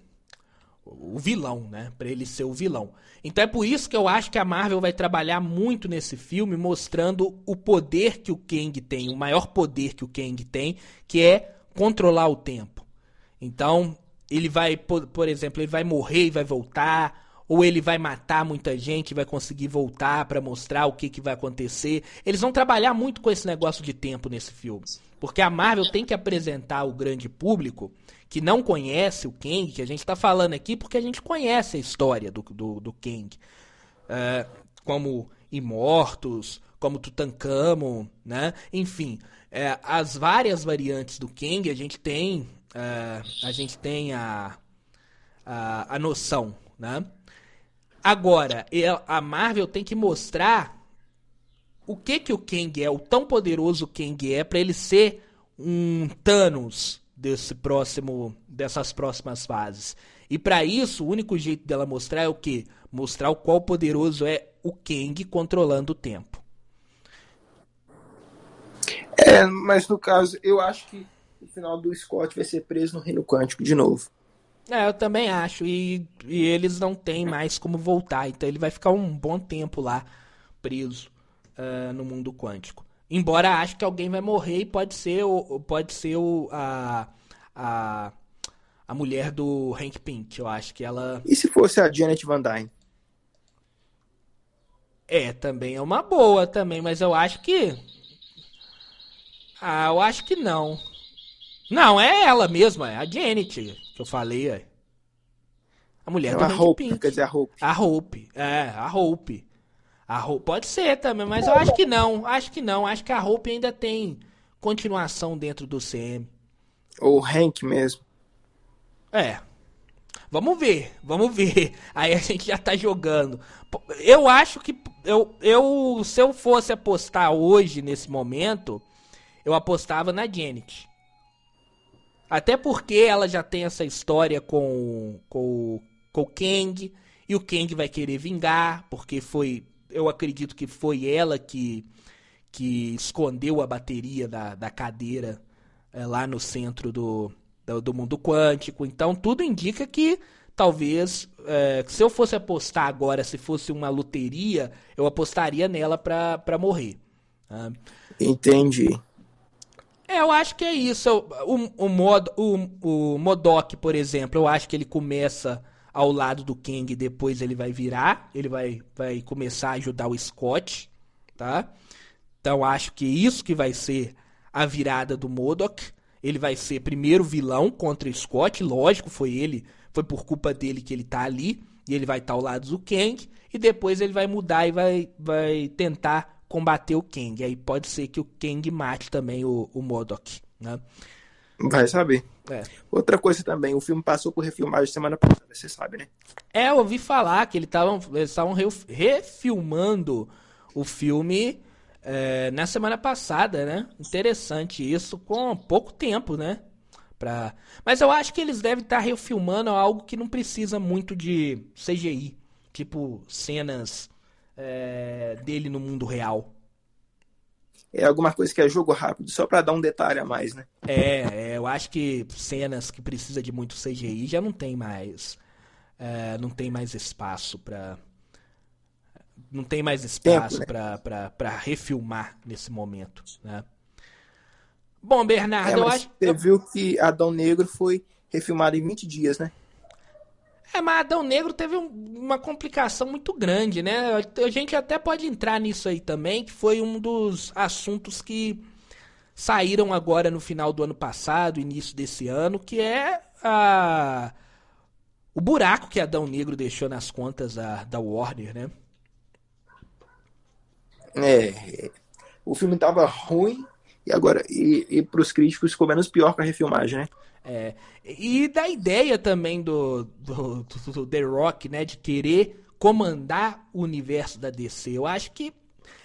o vilão, né? Para ele ser o vilão. Então é por isso que eu acho que a Marvel vai trabalhar muito nesse filme, mostrando o poder que o Kang tem, o maior poder que o Kang tem, que é controlar o tempo. Então, ele vai, por, por exemplo, ele vai morrer e vai voltar, ou ele vai matar muita gente vai conseguir voltar para mostrar o que, que vai acontecer. Eles vão trabalhar muito com esse negócio de tempo nesse filme. Porque a Marvel tem que apresentar ao grande público que não conhece o Kang, que a gente está falando aqui porque a gente conhece a história do, do, do Kang. Uh, como Imortos, como Tutankhamon, né? Enfim, é, as várias variantes do Kang a gente tem, uh, a gente tem a, a, a noção, né? Agora, a Marvel tem que mostrar o que que o Kang é, o tão poderoso Kang é, para ele ser um Thanos desse próximo dessas próximas fases. E para isso, o único jeito dela mostrar é o que? Mostrar o qual poderoso é o Kang controlando o tempo. É, mas no caso, eu acho que no final do Scott vai ser preso no Reino Quântico de novo. É, eu também acho. E, e eles não têm mais como voltar. Então ele vai ficar um bom tempo lá preso uh, no mundo quântico. Embora acho que alguém vai morrer e pode ser o, pode ser o, a, a, a mulher do Hank Pink. Eu acho que ela. E se fosse a Janet Van Dyne? É, também é uma boa também, mas eu acho que. Ah, eu acho que não. Não, é ela mesma, é a Janet que eu falei. É. A mulher não, é do a Hope, Pink. Quer dizer, a Hope. A Hope, é, a Hope. A Hope pode ser também, mas eu acho que não. Acho que não. Acho que a Hope ainda tem continuação dentro do CM. Ou Hank mesmo. É. Vamos ver, vamos ver. Aí a gente já tá jogando. Eu acho que eu, eu se eu fosse apostar hoje nesse momento, eu apostava na Janet. Até porque ela já tem essa história com, com, com o Kang. E o Kang vai querer vingar, porque foi eu acredito que foi ela que, que escondeu a bateria da, da cadeira é, lá no centro do, do, do, mundo quântico. Então tudo indica que talvez, é, se eu fosse apostar agora, se fosse uma loteria, eu apostaria nela para morrer. Né? Entendi. É, eu acho que é isso. O, o, mod, o, o Modok, por exemplo, eu acho que ele começa ao lado do Kang, depois ele vai virar, ele vai, vai começar a ajudar o Scott, tá? Então acho que isso que vai ser a virada do Modok. Ele vai ser primeiro vilão contra o Scott, lógico, foi ele, foi por culpa dele que ele tá ali, e ele vai estar tá ao lado do Kang, e depois ele vai mudar e vai, vai tentar combater o Kang. Aí pode ser que o Kang mate também o, o Modok, né? Vai saber. É. Outra coisa também, o filme passou por refilmagem semana passada, você sabe, né? É, eu ouvi falar que eles estavam refilmando o filme é, na semana passada, né? Interessante isso, com pouco tempo, né? Pra... Mas eu acho que eles devem estar refilmando algo que não precisa muito de CGI, tipo cenas é, dele no mundo real é alguma coisa que é jogo rápido, só para dar um detalhe a mais, né? É, é, eu acho que cenas que precisa de muito CGI já não tem mais, é, não tem mais espaço para não tem mais espaço né? para refilmar nesse momento, né? Bom, Bernardo, é, eu acho. Você viu que Adão Negro foi refilmado em 20 dias, né? É, mas Adão Negro teve um, uma complicação muito grande, né? A gente até pode entrar nisso aí também, que foi um dos assuntos que saíram agora no final do ano passado, início desse ano, que é a o buraco que Adão Negro deixou nas contas da, da Warner, né? É, o filme tava ruim e agora e, e para os críticos ficou menos pior com a refilmagem, né? É, e da ideia também do, do, do, The Rock, né, de querer comandar o universo da DC. Eu acho que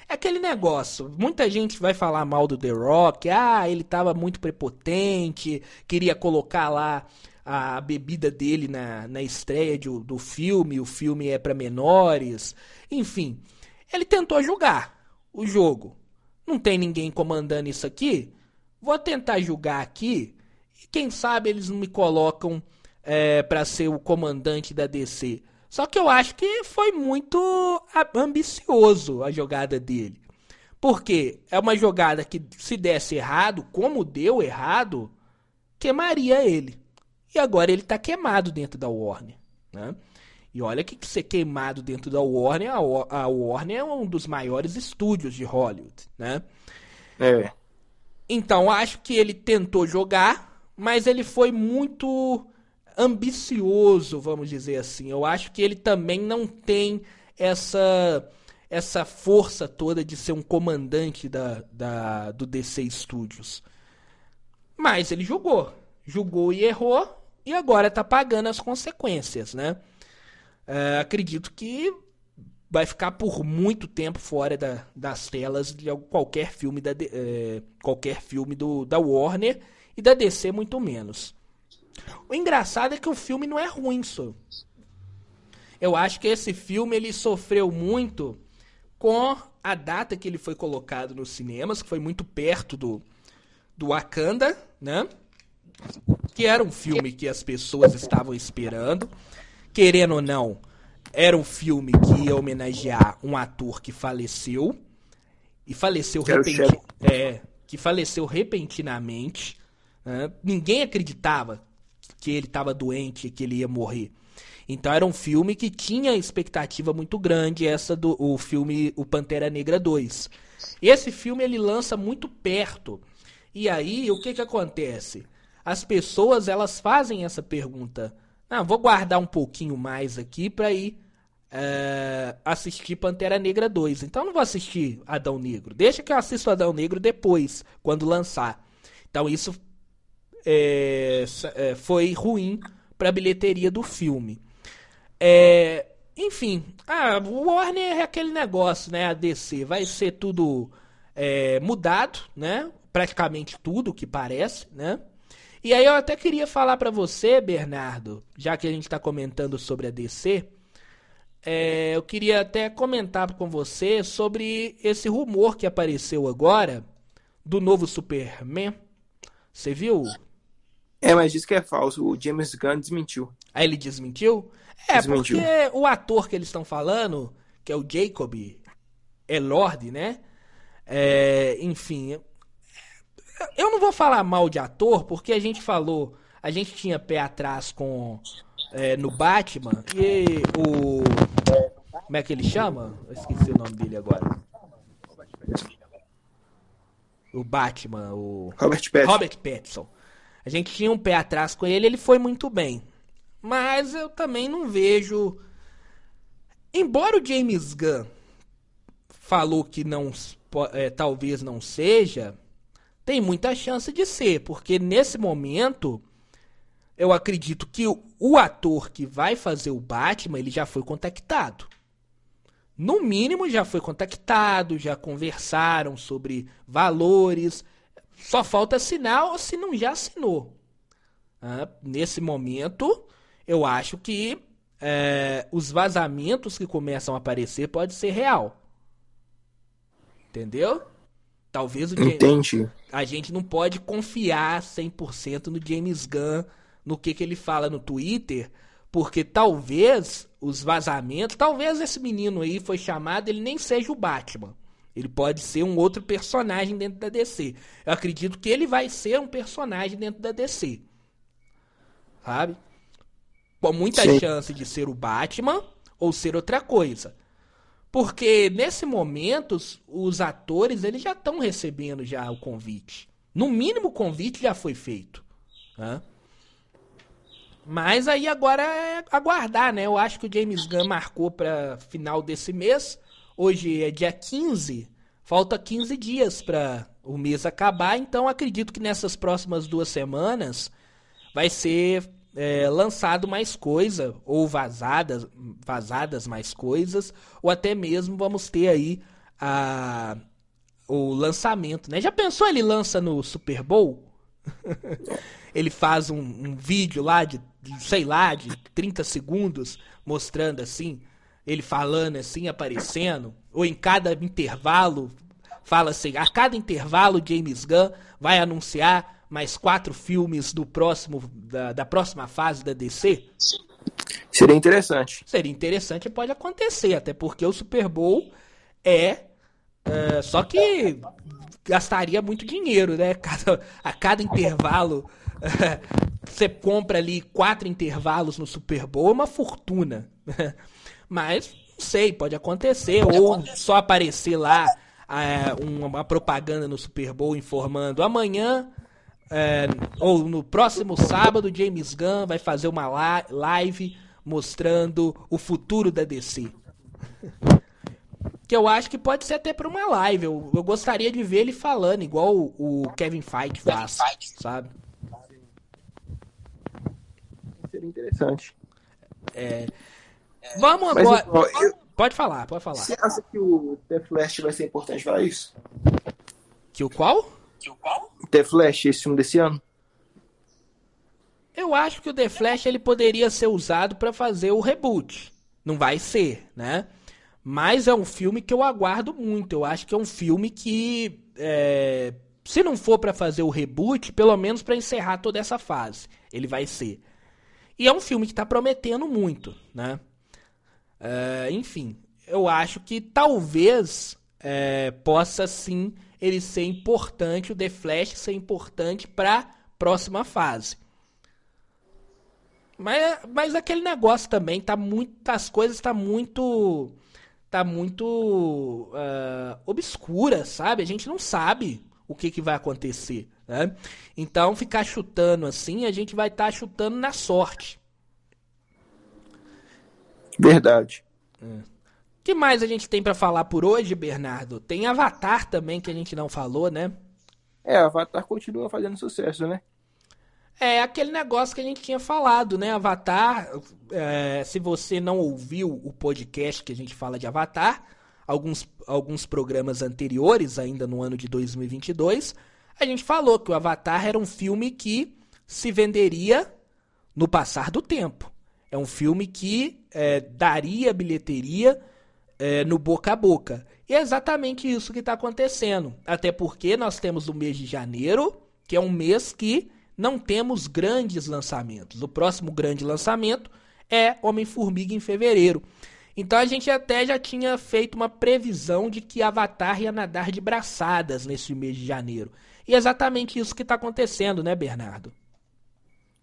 é aquele negócio. Muita gente vai falar mal do The Rock. Ah, ele tava muito prepotente, queria colocar lá a bebida dele na, na estreia de, do filme. O filme é para menores. Enfim, ele tentou julgar o jogo. Não tem ninguém comandando isso aqui? Vou tentar julgar aqui. Quem sabe eles não me colocam é, para ser o comandante da DC. Só que eu acho que foi muito ambicioso a jogada dele. Porque é uma jogada que, se desse errado, como deu errado, queimaria ele. E agora ele está queimado dentro da Warner. Né? E olha que ser queimado dentro da Warner, a Warner é um dos maiores estúdios de Hollywood, né? É. Então acho que ele tentou jogar, mas ele foi muito ambicioso, vamos dizer assim. Eu acho que ele também não tem essa essa força toda de ser um comandante da, da do DC Studios. Mas ele jogou, jogou e errou e agora está pagando as consequências, né? É, acredito que vai ficar por muito tempo fora da, das telas de qualquer filme da é, qualquer filme do, da Warner e da DC muito menos. O engraçado é que o filme não é ruim, só. Eu acho que esse filme ele sofreu muito com a data que ele foi colocado nos cinemas, que foi muito perto do do Wakanda, né? Que era um filme que as pessoas estavam esperando querendo ou não, era um filme que ia homenagear um ator que faleceu. E faleceu repentinamente. É, que faleceu repentinamente. Ninguém acreditava que ele estava doente e que ele ia morrer. Então era um filme que tinha expectativa muito grande, essa do o filme O Pantera Negra 2. Esse filme ele lança muito perto. E aí, o que que acontece? As pessoas elas fazem essa pergunta: ah, vou guardar um pouquinho mais aqui para ir é, assistir Pantera Negra 2. Então não vou assistir Adão Negro. Deixa que eu assisto Adão Negro depois, quando lançar. Então isso é, é, foi ruim para a bilheteria do filme. É, enfim, ah, o Warner é aquele negócio, né? A DC vai ser tudo é, mudado, né? Praticamente tudo que parece, né? E aí eu até queria falar para você, Bernardo, já que a gente está comentando sobre a DC, é, eu queria até comentar com você sobre esse rumor que apareceu agora do novo Superman. Você viu? É, mas diz que é falso. O James Gunn desmentiu. Aí ele desmentiu? É, desmentiu. porque o ator que eles estão falando, que é o Jacob Elord, né? É, enfim, eu não vou falar mal de ator, porque a gente falou. A gente tinha pé atrás com. É, no Batman. E o. Como é que ele chama? Eu esqueci o nome dele agora. O Batman, o. Robert Pattinson. Robert Pattinson. A gente tinha um pé atrás com ele, ele foi muito bem. Mas eu também não vejo. Embora o James Gunn falou que não é, talvez não seja, tem muita chance de ser, porque nesse momento eu acredito que o, ator que vai fazer o Batman, ele já foi contactado. No mínimo já foi contactado, já conversaram sobre valores. Só falta assinar ou se não já assinou. Ah, nesse momento, eu acho que é, os vazamentos que começam a aparecer pode ser real. Entendeu? Talvez o James, Entendi. A gente não pode confiar 100% no James Gunn, no que, que ele fala no Twitter, Porque talvez os vazamentos, talvez esse menino aí foi chamado, ele nem seja o Batman. Ele pode ser um outro personagem dentro da DC. Eu acredito que ele vai ser um personagem dentro da DC. Sabe? Com muita Sim. chance de ser o Batman ou ser outra coisa. Porque nesse momento os, os atores eles já estão recebendo já o convite. No mínimo o convite já foi feito. Né? Mas aí agora é aguardar, né? Eu acho que o James Gunn marcou para final desse mês. Hoje é dia 15. Falta 15 dias para o mês acabar, então acredito que nessas próximas duas semanas vai ser é, lançado mais coisa, ou vazadas, vazadas mais coisas, ou até mesmo vamos ter aí a, o lançamento, né? Já pensou ele lança no Super Bowl? ele faz um, um vídeo lá de, de, sei lá, de 30 segundos, mostrando assim, ele falando assim, aparecendo, ou em cada intervalo, fala assim, a cada intervalo James Gunn vai anunciar mais quatro filmes do próximo da, da próxima fase da DC? Seria interessante. Seria interessante, pode acontecer, até porque o Super Bowl é, é só que gastaria muito dinheiro, né? Cada, a cada intervalo você compra ali quatro intervalos no Super Bowl, é uma fortuna. Mas não sei, pode acontecer pode ou acontecer. só aparecer lá é, uma propaganda no Super Bowl informando amanhã é, ou no próximo sábado, James Gunn vai fazer uma live mostrando o futuro da DC. que eu acho que pode ser até para uma live. Eu, eu, gostaria de ver ele falando, igual o, o Kevin Feige faz, sabe? Seria interessante. É, vamos agora. Mas, eu, pode falar, pode falar. Você acha que o The Flash vai ser importante para isso? Que o qual? o qual? The Flash, esse filme desse ano. Eu acho que o The Flash ele poderia ser usado para fazer o reboot. Não vai ser, né? Mas é um filme que eu aguardo muito. Eu acho que é um filme que, é, se não for para fazer o reboot, pelo menos para encerrar toda essa fase, ele vai ser. E é um filme que está prometendo muito, né? É, enfim, eu acho que talvez é, possa sim ele ser importante, o The Flash ser importante para próxima fase. Mas, mas aquele negócio também tá muito, as coisas tá muito, tá muito uh, obscura, sabe? A gente não sabe o que, que vai acontecer, né? Então ficar chutando assim, a gente vai estar tá chutando na sorte. Verdade. É que mais a gente tem para falar por hoje, Bernardo? Tem Avatar também que a gente não falou, né? É, Avatar continua fazendo sucesso, né? É aquele negócio que a gente tinha falado, né? Avatar, é, se você não ouviu o podcast que a gente fala de Avatar, alguns, alguns programas anteriores, ainda no ano de 2022, a gente falou que o Avatar era um filme que se venderia no passar do tempo. É um filme que é, daria bilheteria é, no boca a boca. E é exatamente isso que está acontecendo. Até porque nós temos o mês de janeiro, que é um mês que não temos grandes lançamentos. O próximo grande lançamento é Homem-Formiga em fevereiro. Então a gente até já tinha feito uma previsão de que Avatar ia nadar de braçadas nesse mês de janeiro. E é exatamente isso que está acontecendo, né, Bernardo?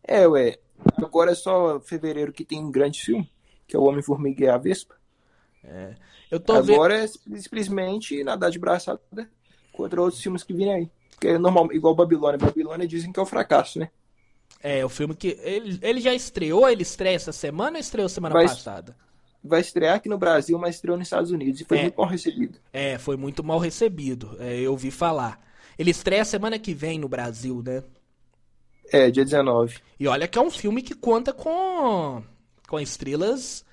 É, ué. Agora é só fevereiro que tem um grande filme, que é o Homem-Formiga e a Vespa. É. Eu tô Agora vendo... é simplesmente nadar de braçada contra outros filmes que vêm aí. Que é normal, igual Babilônia. Babilônia dizem que é o um fracasso, né? É, o filme que. Ele, ele já estreou, ele estreia essa semana ou estreou semana vai, passada? Vai estrear aqui no Brasil, mas estreou nos Estados Unidos e foi é, muito mal recebido. É, foi muito mal recebido. É, eu ouvi falar. Ele estreia semana que vem no Brasil, né? É, dia 19. E olha que é um filme que conta com, com estrelas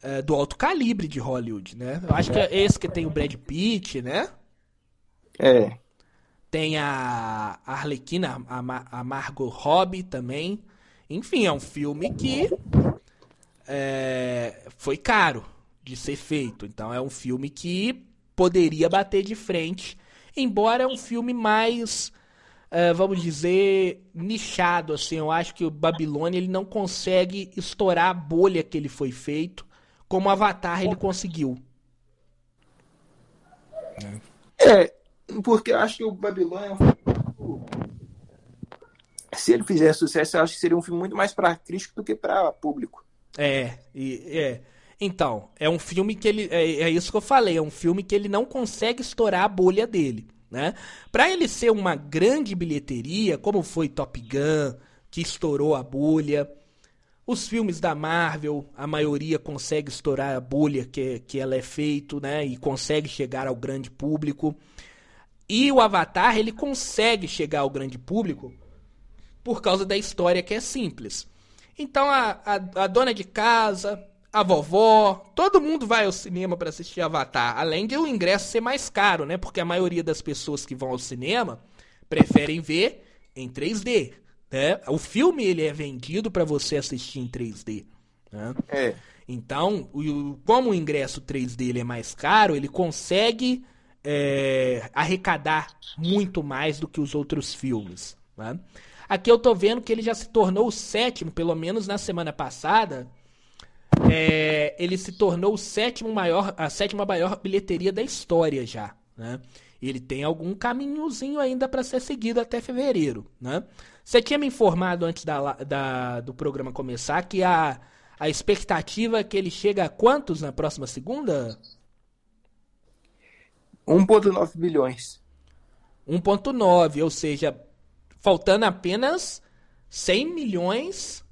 é, do alto calibre de Hollywood, né? Eu acho que é esse que tem o Brad Pitt, né? É. Tem a Arlequina, a, a Margot Robbie também. Enfim, é um filme que é, foi caro de ser feito. Então é um filme que poderia bater de frente, embora é um filme mais uh, vamos dizer, nichado, assim. Eu acho que o Babilônia ele não consegue estourar a bolha que ele foi feito, como o Avatar ele conseguiu. É, porque eu acho que o Babilônia é um filme se ele fizer sucesso, eu acho que seria um filme muito mais para crítico do que para público. É, e, é. Então, é um filme que ele. É, é, isso que eu falei, é um filme que ele não consegue estourar a bolha dele. Né? Para ele ser uma grande bilheteria, como foi Top Gun, que estourou a bolha, os filmes da Marvel, a maioria consegue estourar a bolha que, que ela é feito, né? E consegue chegar ao grande público. E o Avatar, ele consegue chegar ao grande público por causa da história que é simples. Então a, a, a dona de casa, a vovó, todo mundo vai ao cinema para assistir Avatar, além de o ingresso ser mais caro, né? Porque a maioria das pessoas que vão ao cinema preferem ver em 3D, né? O filme ele é vendido para você assistir em 3D, né? É. Então, o, como o ingresso 3D ele é mais caro, ele consegue é, arrecadar muito mais do que os outros filmes, né? Aqui eu tô vendo que ele já se tornou o sétimo, pelo menos na semana passada. É, ele se tornou o sétimo maior, a sétima maior bilheteria da história já, né? Ele tem algum caminhozinho ainda para ser seguido até fevereiro, né? Você tinha me informado antes da, da, do programa começar que a, a expectativa é que ele chega a quantos na próxima segunda? 1,9 bilhões. 1,9, ou seja, faltando apenas 100 milhões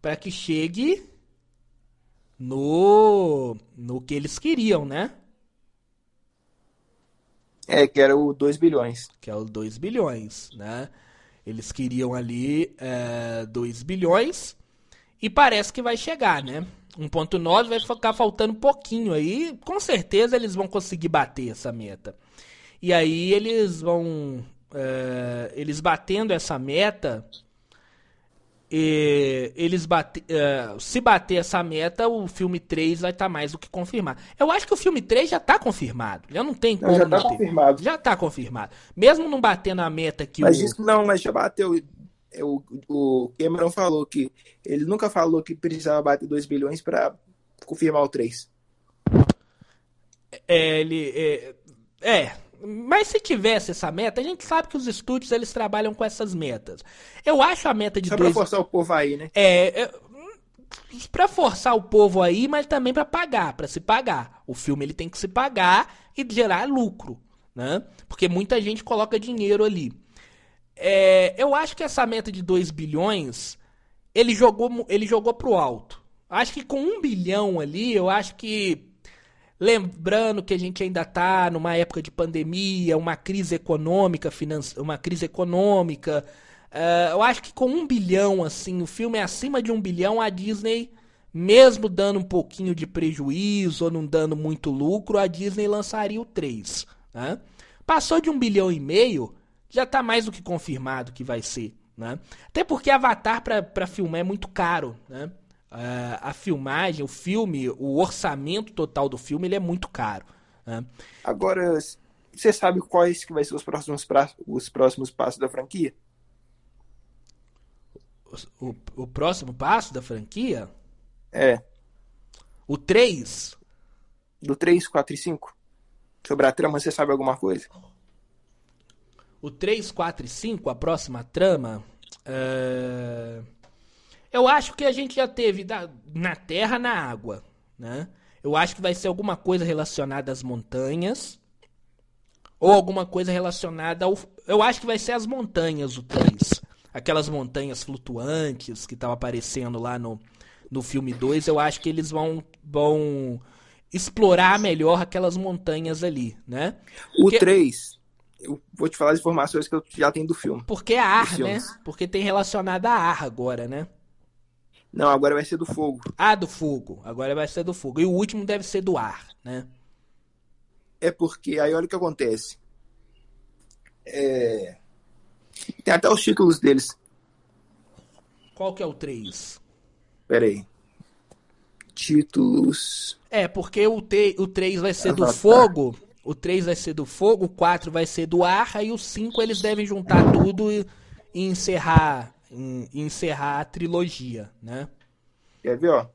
para que chegue no no que eles queriam, né? É, que era o 2 bilhões. Que é o 2 bilhões, né? Eles queriam ali é, 2 bilhões e parece que vai chegar, né? 1.9 vai ficar faltando um pouquinho aí. Com certeza eles vão conseguir bater essa meta. E aí eles vão é, eles batendo essa meta, e eles bate, é, se bater essa meta, o filme 3 vai estar tá mais do que confirmado. Eu acho que o filme 3 já está confirmado. Já não tem como. já está confirmado. Já está confirmado. Mesmo não batendo a meta que mas o. Isso, não, mas já bateu. O, o Cameron falou que ele nunca falou que precisava bater 2 bilhões para confirmar o 3. É, ele. É, é, mas se tivesse essa meta, a gente sabe que os estúdios eles trabalham com essas metas. Eu acho a meta de Só dois... pra forçar o povo aí, né? É, é para forçar o povo aí, mas também para pagar, para se pagar. O filme ele tem que se pagar e gerar lucro, né? Porque muita gente coloca dinheiro ali. É, eu acho que essa meta de 2 bilhões, ele jogou, ele jogou pro alto. Acho que com um bilhão ali, eu acho que Lembrando que a gente ainda está numa época de pandemia, uma crise econômica, finance... uma crise econômica. Uh, eu acho que com um bilhão, assim, o filme é acima de um bilhão, a Disney, mesmo dando um pouquinho de prejuízo ou não dando muito lucro, a Disney lançaria o 3. Né? Passou de um bilhão e meio, já está mais do que confirmado que vai ser. Né? Até porque Avatar para filmar é muito caro. Né? Uh, a filmagem, o filme, o orçamento total do filme, ele é muito caro. Né? Agora, você sabe quais que vai ser os próximos, pra... os próximos passos da franquia? O, o, próximo passo da franquia? É. O 3? Do 3, 4 e 5? Sobre a trama, você sabe alguma coisa? O 3, 4 e 5, a próxima trama. Uh eu acho que a gente já teve da, na terra, na água, né? Eu acho que vai ser alguma coisa relacionada às montanhas. Ou alguma coisa relacionada ao. Eu acho que vai ser as montanhas, o 3. Aquelas montanhas flutuantes que estavam aparecendo lá no, no filme 2. Eu acho que eles vão, vão explorar melhor aquelas montanhas ali, né? O 3. Eu vou te falar as informações que eu já tenho do filme. Porque é ar, né? Porque tem relacionado a ar agora, né? Não, agora vai ser do fogo. Ah, do fogo. Agora vai ser do fogo. E o último deve ser do ar, né? É porque aí olha o que acontece. É... Tem até os títulos deles. Qual que é o 3? Pera aí. Títulos. É, porque o, te, o 3 vai ser Avatar. do fogo. o 3 vai ser do fogo, o 4 vai ser do ar, aí o 5 eles devem juntar tudo e, e encerrar, em- encerrar a trilogia, né? Quer ver, ó?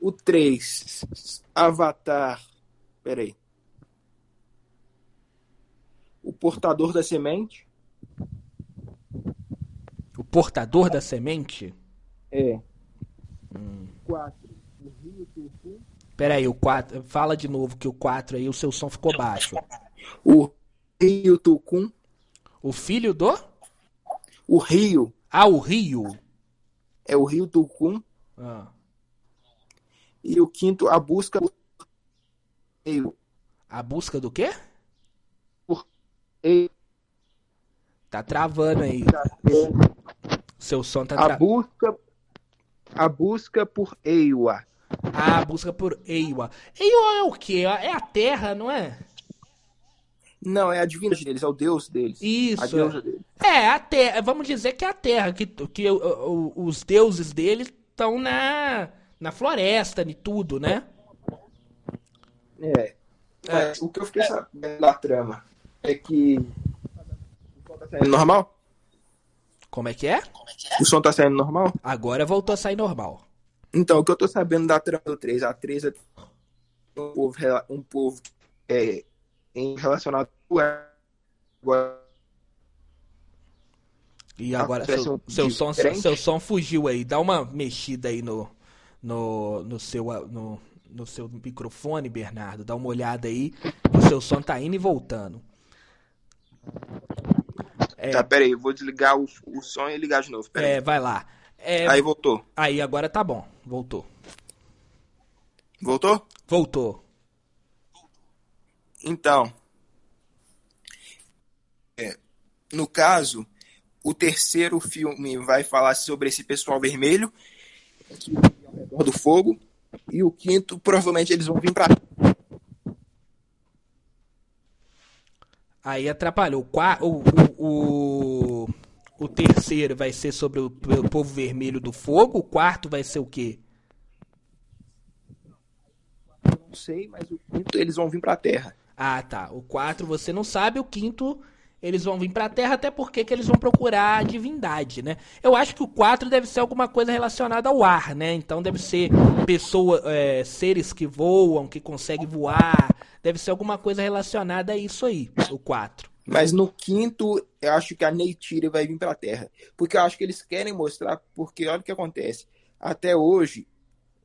O 3, Avatar. Peraí. O Portador da Semente. O portador da semente? É. 4. O Rio Tucu. Pera aí, o 4, fala de novo que o 4 aí o seu som ficou baixo. O Rio Tucum. O filho do? O Rio. Ah, o Rio. É o Rio Tucum. Ah. E o quinto, A Busca por Eio. A busca do quê? Eio. Tá travando aí. Seu som tá A travando. busca, a busca por Eiwa. Ah, busca por Eiwa. Eiwa é o quê? É a terra, não é? Não, é a divindade deles, é o deus deles. A Isso. deusa deles. É, a terra. Vamos dizer que é a terra, que, que o- o- os deuses dele estão na, na floresta e tudo, né? É. Mas o que eu fiquei sabendo da trama é que. O som tá saindo normal? Como é que é? O som tá saindo normal? Agora voltou a sair normal. Então, o que eu tô sabendo da trama do 3, a 3 é um povo, um povo é, em relacionado com agora E agora seu, seu, som, diferente? seu som fugiu aí. Dá uma mexida aí no, no, no, seu, no, no seu microfone, Bernardo. Dá uma olhada aí. O seu som tá indo e voltando. É, Tá, peraí, eu vou desligar o, o som e ligar de novo. É, vai lá. É, Aí voltou. aí agora tá bom. Voltou. Voltou? Voltou. Então, é, no caso, o terceiro filme vai falar sobre esse pessoal vermelho que vive ao redor do fogo e o quinto provavelmente eles vão vir pra Aí atrapalhou. O, o, o, o, o terceiro vai ser sobre o, o povo vermelho do fogo. O quarto vai ser o quê? não sei, mas o quinto eles vão vir pra Terra. Ah, tá. O 4 você não sabe, o quinto eles vão vir pra Terra, até porque que eles vão procurar a divindade, né? Eu acho que o 4 deve ser alguma coisa relacionada ao ar, né? Então deve ser pessoa, é, seres que voam, que conseguem voar. Deve ser alguma coisa relacionada a isso aí, o 4. Mas no quinto, eu acho que a Neytiri vai vir pra Terra. Porque eu acho que eles querem mostrar, porque olha o que acontece. Até hoje,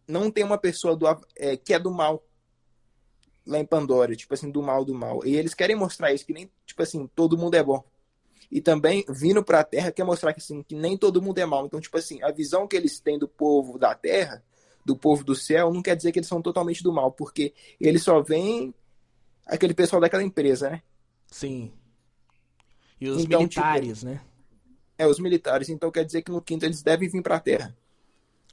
não tem uma pessoa do, é, que é do mal lá em Pandora, tipo assim, do mal do mal. E eles querem mostrar isso, que nem, tipo assim, todo mundo é bom. E também, vindo pra Terra, quer mostrar que, assim, que nem todo mundo é mal. Então, tipo assim, a visão que eles têm do povo da Terra, do povo do céu, não quer dizer que eles são totalmente do mal, porque eles só veem aquele pessoal daquela empresa, né? Sim. E os Então, militares, né? É, os militares. Então quer dizer que no quinto eles devem vir pra Terra.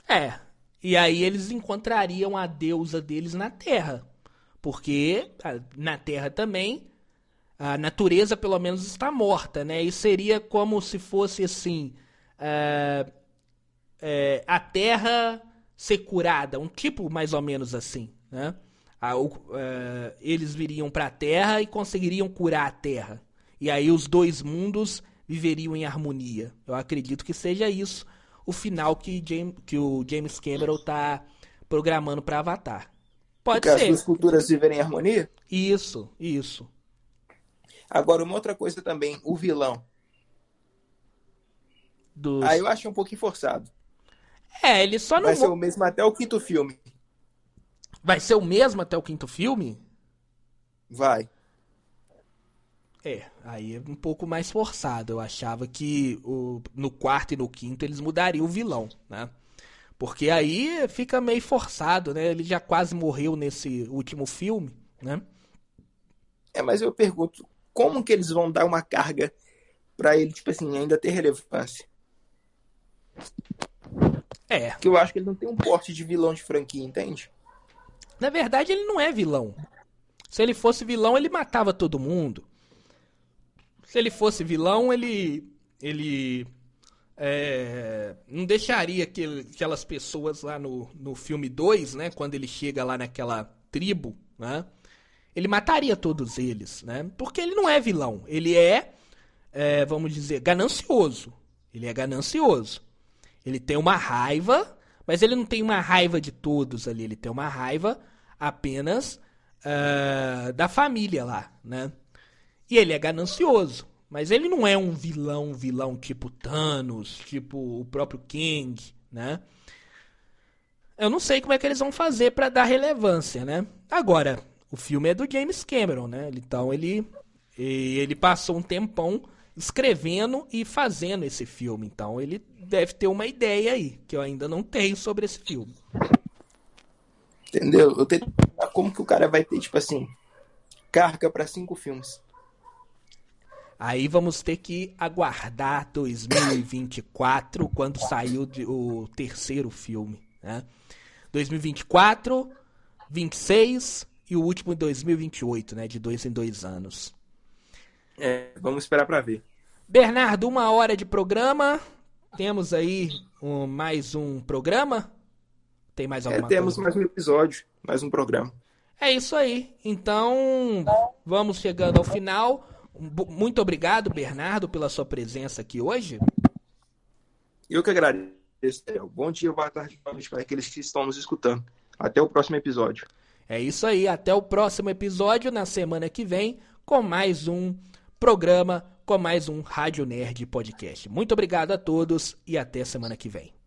É. E aí eles encontrariam a deusa deles na Terra. Porque ah, na Terra também a natureza pelo menos está morta, né? E seria como se fosse assim. ah, é, a Terra ser curada, um tipo mais ou menos assim, né? Ah, eles viriam para a Terra e conseguiriam curar a Terra. E aí os dois mundos viveriam em harmonia. Eu acredito que seja isso o final que, James, que o James Cameron tá programando para Avatar. Pode Porque as ser. duas culturas viverem em harmonia. Isso, isso. Agora, uma outra coisa também, o vilão. Dos... Aí eu achei um pouquinho forçado. É, ele só não Vai ser o mesmo até o quinto filme. vai ser o mesmo até o quinto filme? Vai. É, aí é um pouco mais forçado. Eu achava que o, no quarto e no quinto eles mudariam o vilão, né? Porque aí fica meio forçado, né? Ele já quase morreu nesse último filme, né? É, mas eu pergunto, como que eles vão dar uma carga pra ele, tipo assim, ainda ter relevância? É, Porque eu acho que ele não tem um porte de vilão de franquia, entende? na verdade ele não é vilão. Se ele fosse vilão, ele matava todo mundo. Se ele fosse vilão, ele. Ele. É, não deixaria aquele- aquelas pessoas lá no, no filme 2, né? Quando ele chega lá naquela tribo, né? ele mataria todos eles, né? Porque ele não é vilão, ele é, é vamos dizer, ganancioso. Ele é ganancioso. Ele tem uma raiva, mas ele não tem uma raiva de todos ali, ele tem uma raiva apenas uh, da família lá, né? E ele é ganancioso. Mas ele não é um vilão, vilão tipo Thanos, tipo o próprio King, né? Eu não sei como é que eles vão fazer para dar relevância, né? Agora, o filme é do James Cameron, né? Então ele ele passou um tempão escrevendo e fazendo esse filme. Então ele deve ter uma ideia aí, que eu ainda não tenho sobre esse filme. Entendeu? Eu tenho como que o cara vai ter, tipo assim, carga para cinco filmes. Aí vamos ter que aguardar 2024, quando saiu o terceiro filme, né? 2024, 26 e o último em 2028, né? De dois em dois anos. É, vamos esperar para ver. Bernardo, uma hora de programa. Temos aí um, mais um programa? Tem mais é, alguma é, temos coisa? mais um episódio, mais um programa. É isso aí. Então, vamos chegando ao final. Muito obrigado, Bernardo, pela sua presença aqui hoje. Eu que agradeço. Bom dia, boa tarde, para aqueles que estão nos escutando. Até o próximo episódio. É isso aí. Até o próximo episódio, na semana que vem, com mais um programa, com mais um Rádio Nerd Podcast. Muito obrigado a todos e até semana que vem.